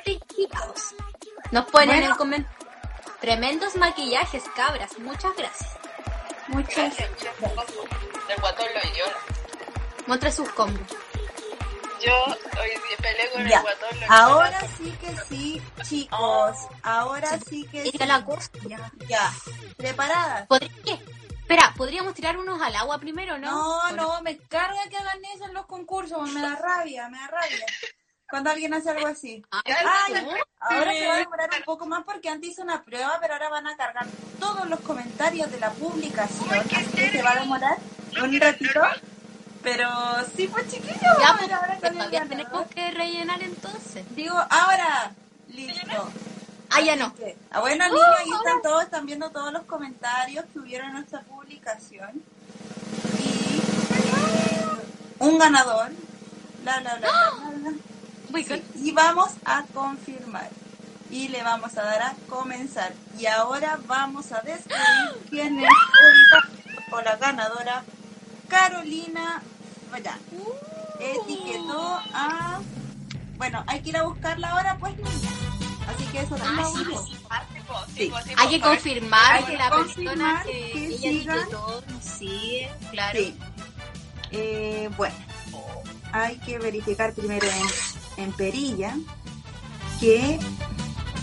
Nos ponen en el comentario. Tremendos maquillajes, cabras. Muchas gracias. Muchas Gracias, gracias. El guatón lo. Muestra sus combos. Yo hoy peleé con Ya. el guatón lo Ahora sí que sí, chicos. Ahora sí que sí. La cosa. Ya. ¿Preparadas? ¿Podría- qué? Espera, ¿podríamos tirar unos al agua primero, no? No, ¿O no, me carga que hagan eso en los concursos. Me da rabia, me da rabia. Cuando alguien hace algo así. Ah, ahora se va a demorar un poco más porque antes hice una prueba, pero ahora van a cargar todos los comentarios de la publicación. Así que se va a demorar un ratito. Pero sí, pues chiquillos. Ya, pues, ahora con el todavía tenemos que rellenar entonces. Digo, ahora. Listo. Ah, ya no. Ah, bueno, niños, ahí están todos, están viendo todos los comentarios que hubieron en nuestra publicación. Y un ganador. Bla, bla, bla, bla, bla, bla. Sí, Y vamos a confirmar. Y le vamos a dar a comenzar. Y ahora vamos a descubrir quién es o la ganadora. Carolina Vaya. Etiquetó a. Bueno, hay que ir a buscarla ahora, pues niña. Así que eso Ah, también sí, vamos. sí. Sí. Hay que confirmar Hay que que la confirmar persona que, que ella etiquetó sigue, claro. Sí. Eh, bueno, hay que verificar primero en, en perilla que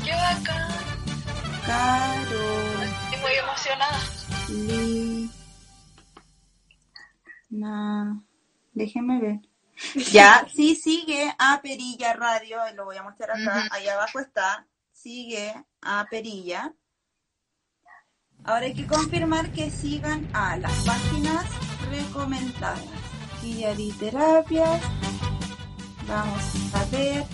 ¡Qué bacán! Carolina. Estoy muy emocionada. Déjenme ver. Ya, sí sigue a Perilla Radio, lo voy a mostrar acá, Ujú. ahí abajo está, sigue a Perilla. Ahora hay que confirmar que sigan a las páginas recomendadas. Terapias. Vamos a ver.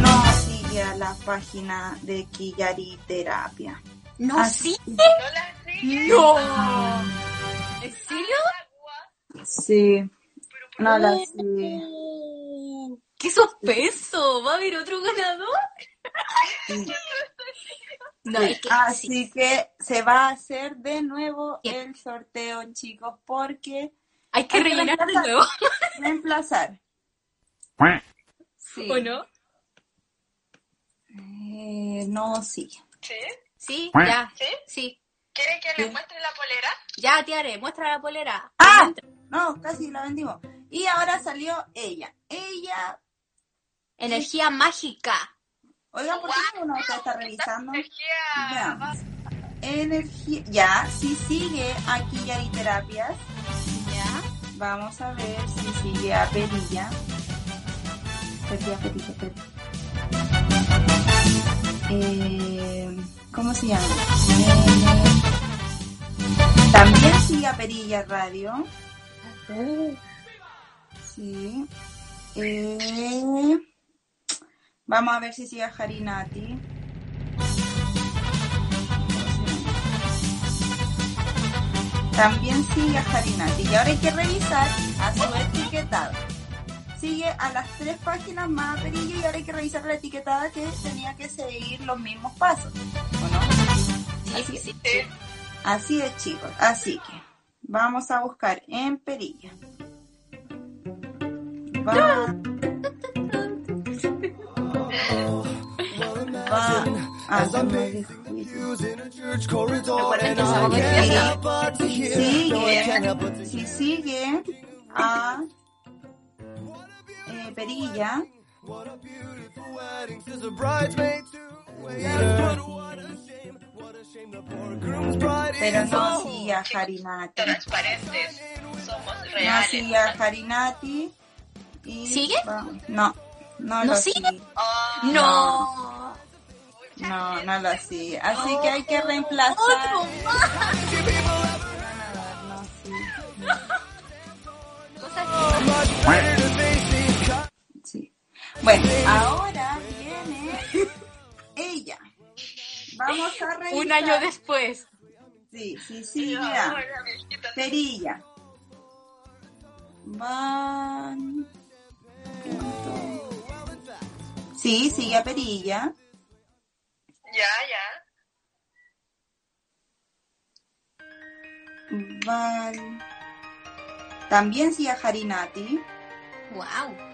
No sigue a la página de Quillari Terapia. No, Así. sí. ¿No la sigue? No. ¿En serio? Sí, no la sigue. ¡Qué suspenso! ¿Va a haber otro ganador? No, es que sí. Así que se va a hacer de nuevo el sorteo, chicos, porque hay que hay que rellenar de reemplazar. nuevo, reemplazar. Sí. ¿o no? Eh, no sigue. ¿Sí? Sí, ya, ¿Sí? sí. ¿Quieren que les muestre la polera? Ya, Tiare, muestra la polera. ¡Ah! No, casi la vendimos. Y ahora salió ella. Ella. Energía mágica. Oigan, ¿por qué uno está, está revisando? Energía. Energía. Ya, sí sigue aquí Yari Terapias. Ya. Vamos a ver si sigue a Perilla. Perilla, Perilla, Perilla. Eh, ¿Cómo se llama? Eh, también sigue a Perilla Radio. Sí. Eh, vamos a ver si sigue a Jarinati. También sigue a Jarinati. Y ahora hay que revisar a su etiquetada. Sigue a las tres páginas más a Perillo y ahora hay que revisar la etiquetada que tenía que seguir los mismos pasos. ¿O no? Así es. Sí. Así es, chicos. Así que vamos a buscar en Perilla. Va, va a sigue, si sigue a eh, Perilla, pero no sigue a Jarinati. Transparentes. Somos No reales. sigue a Jarinati. y ¿Sigue? No, no, ¿No lo sigue? sigue. Oh, No. No, no lo sigue. Así que hay que reemplazar. Otro más. No, sí. Cosas Sí. Bueno, ahora viene ella. Vamos a revisar. Un año después. Sí, sí, sí, mira. Perilla. Van. punto. Sí, sigue a Perilla. Ya, ya. Van. También sigue a Jarinati. Wow.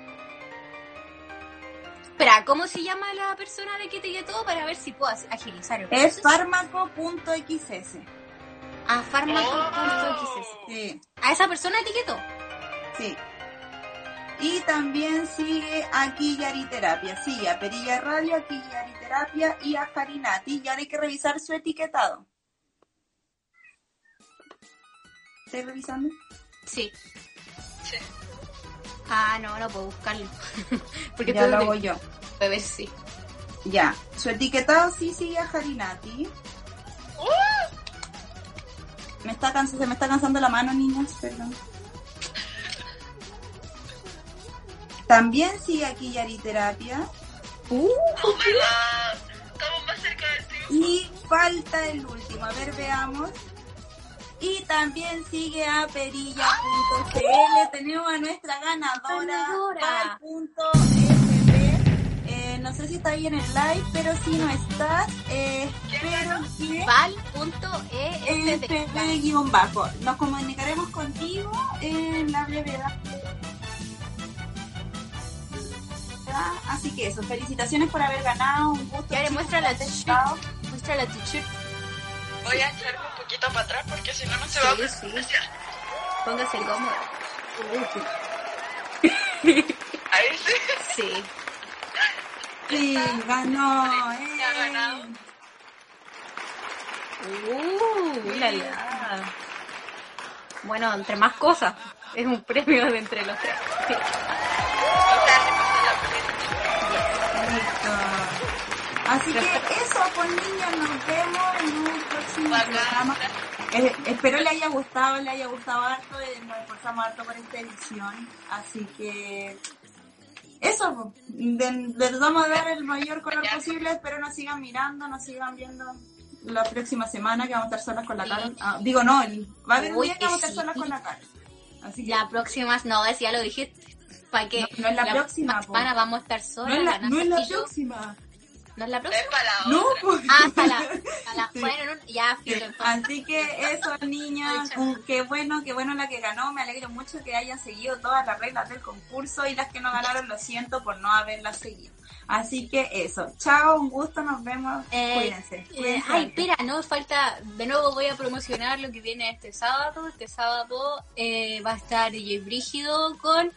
Espera, ¿cómo se llama la persona de que etiquetó para ver si puedo ag- agilizar el Es proceso? fármaco.xs. A fármaco.xs. Sí, A esa persona etiquetó. sí. Y también sigue a Terapia. Sigue a Perilla Radio, a Terapia y a Jarinati. Y ahora hay que revisar su etiquetado. ¿Estás revisando? Sí. Sí. Ah, no, no puedo buscarlo. Porque ya lo hago yo. A ver si. Ya. Su etiquetado sí sigue a Jarinati. Me está cansa- se me está cansando la mano, niñas, perdón. También sigue aquí Terapia. Uh, Oh my god. Estamos más cerca del triunfo. Y falta el último. A ver, veamos. Y también sigue a perilla.cl. Tenemos a nuestra ganadora, Ganadora. Eh, no sé si está ahí en el live, pero si no estás, eh, espero que bajo. Nos comunicaremos contigo en la brevedad. Así que eso, felicitaciones por haber ganado, un gusto. Y ahora chicos, muestra la t-shirt. Muestra la t-shirt. Voy a echarme un poquito para atrás porque si no, no se va a Sí. Póngase el cómodo. Ahí sí. Sí. Sí, ganó. eh. Ya ha ganado. Uh, la, la. Bueno, entre más cosas. Es un premio de entre los tres. Sí. Se. Así que eso, pues niños, nos vemos en un programa. Eh, espero le haya gustado, le haya gustado harto, eh, nos esforzamos harto por esta edición. Así que eso, les vamos a dar el mayor color posible, espero nos sigan mirando, nos sigan viendo la próxima semana que vamos a estar solas con la. Carol. Ah, digo, no, el- va a haber un día que vamos a estar solas con la Carol. Así que La próxima, no, ya lo dijiste. ¿Para qué? No, no es la próxima, po. semana vamos a estar no solas. es la, no es la próxima. ¿No es la próxima? para la No, pues. Ah, hasta la, hasta la- Sí. Bueno, no, ya, filo. Así que eso, niñas, qué bueno, qué bueno la que ganó. Me alegro mucho que hayan seguido todas las reglas del concurso y las que no ganaron, lo siento por no haberlas seguido. Así que eso, chao, un gusto, nos vemos. Eh, cuídense. eh, cuídense. ay, espera, no falta. De nuevo voy a promocionar lo que viene este sábado. Este sábado eh, va a estar DJ Brígido con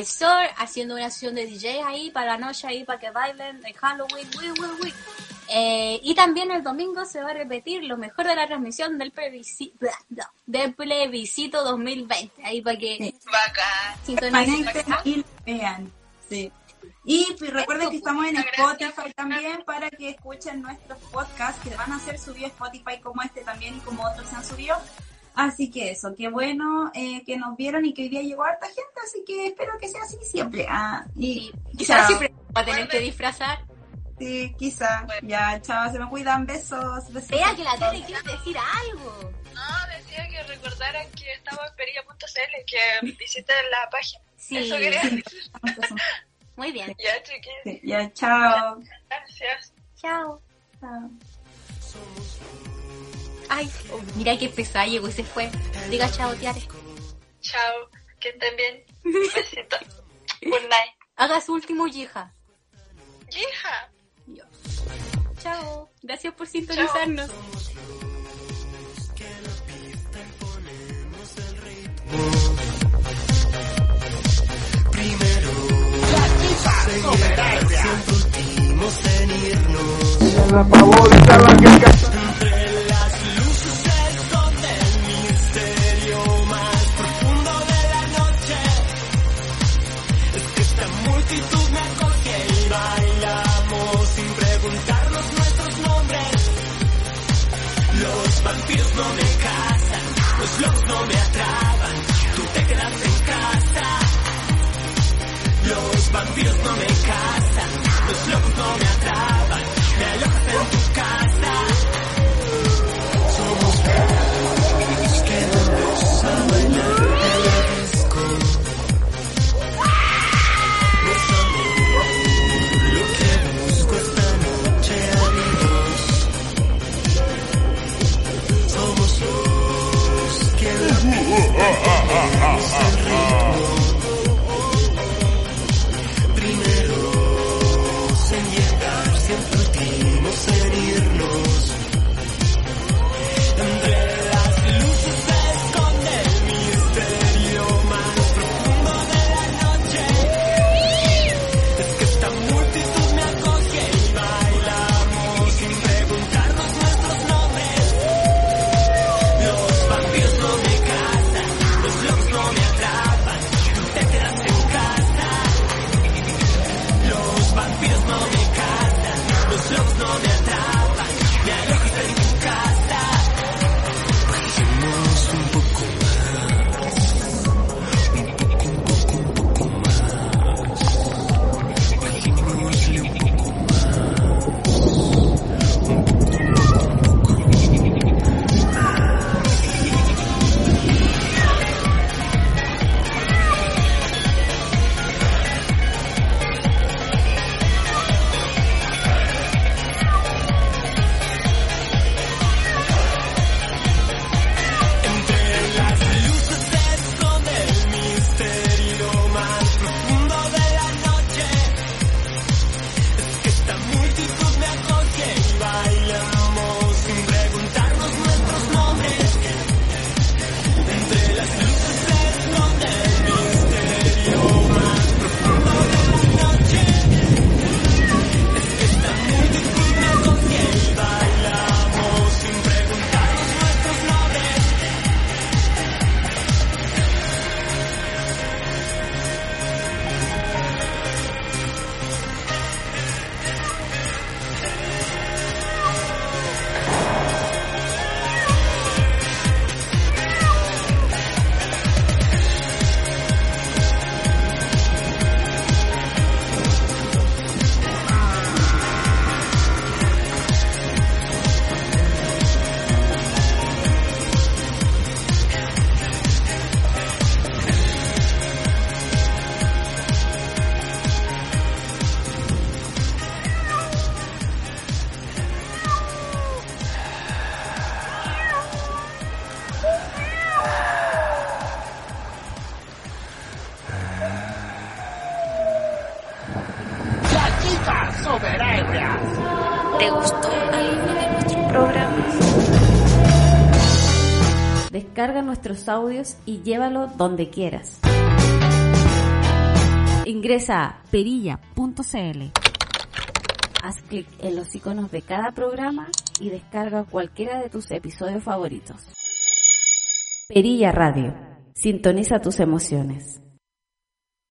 iSor haciendo una sesión de DJ ahí para la noche, ahí para que bailen en Halloween. Uy, uy, uy. Eh, y también el domingo se va a repetir lo mejor de la transmisión del plebiscito, del plebiscito 2020. Ahí para que Sí. Sintonicen. Y vean. Sí. Y recuerden que estamos en Spotify también para que escuchen nuestros podcasts que van a ser subidos a Spotify como este también y como otros se han subido. Así que eso, qué bueno eh, que nos vieron y que hoy día llegó harta gente, así que espero que sea así siempre. Ah, y Sí, quizás siempre va a tener que disfrazar. Sí, quizá. Ya, chao, se me cuidan, besos. besos. Espera que la tele quiere decir algo. No, decía que recordaran que estaba en perilla.cl, que visiten la página. Sí, Eso quería Sí. muy bien. Ya, chiquillos. Sí, ya, chao. Gracias. Chao. Chao ay, mira qué pesada llegó y se fue. Diga chao, Tiare. Chao, que estén bien. Besito. Good night. Haga su último yeja. Yeja. Dios. Chao. Gracias por sintonizarnos. Primero, la en irnos. La favorita, la que no me casan, los blogs no me atrapan, tú te quedas en casa. Los vampiros no me casan, los locos no me atrapan, me alojas en tu casa. Somos que no saben ah, ah, ah, Descarga nuestros audios y llévalo donde quieras. Ingresa a perilla.cl. Haz clic en los iconos de cada programa y descarga cualquiera de tus episodios favoritos. Perilla Radio. Sintoniza tus emociones.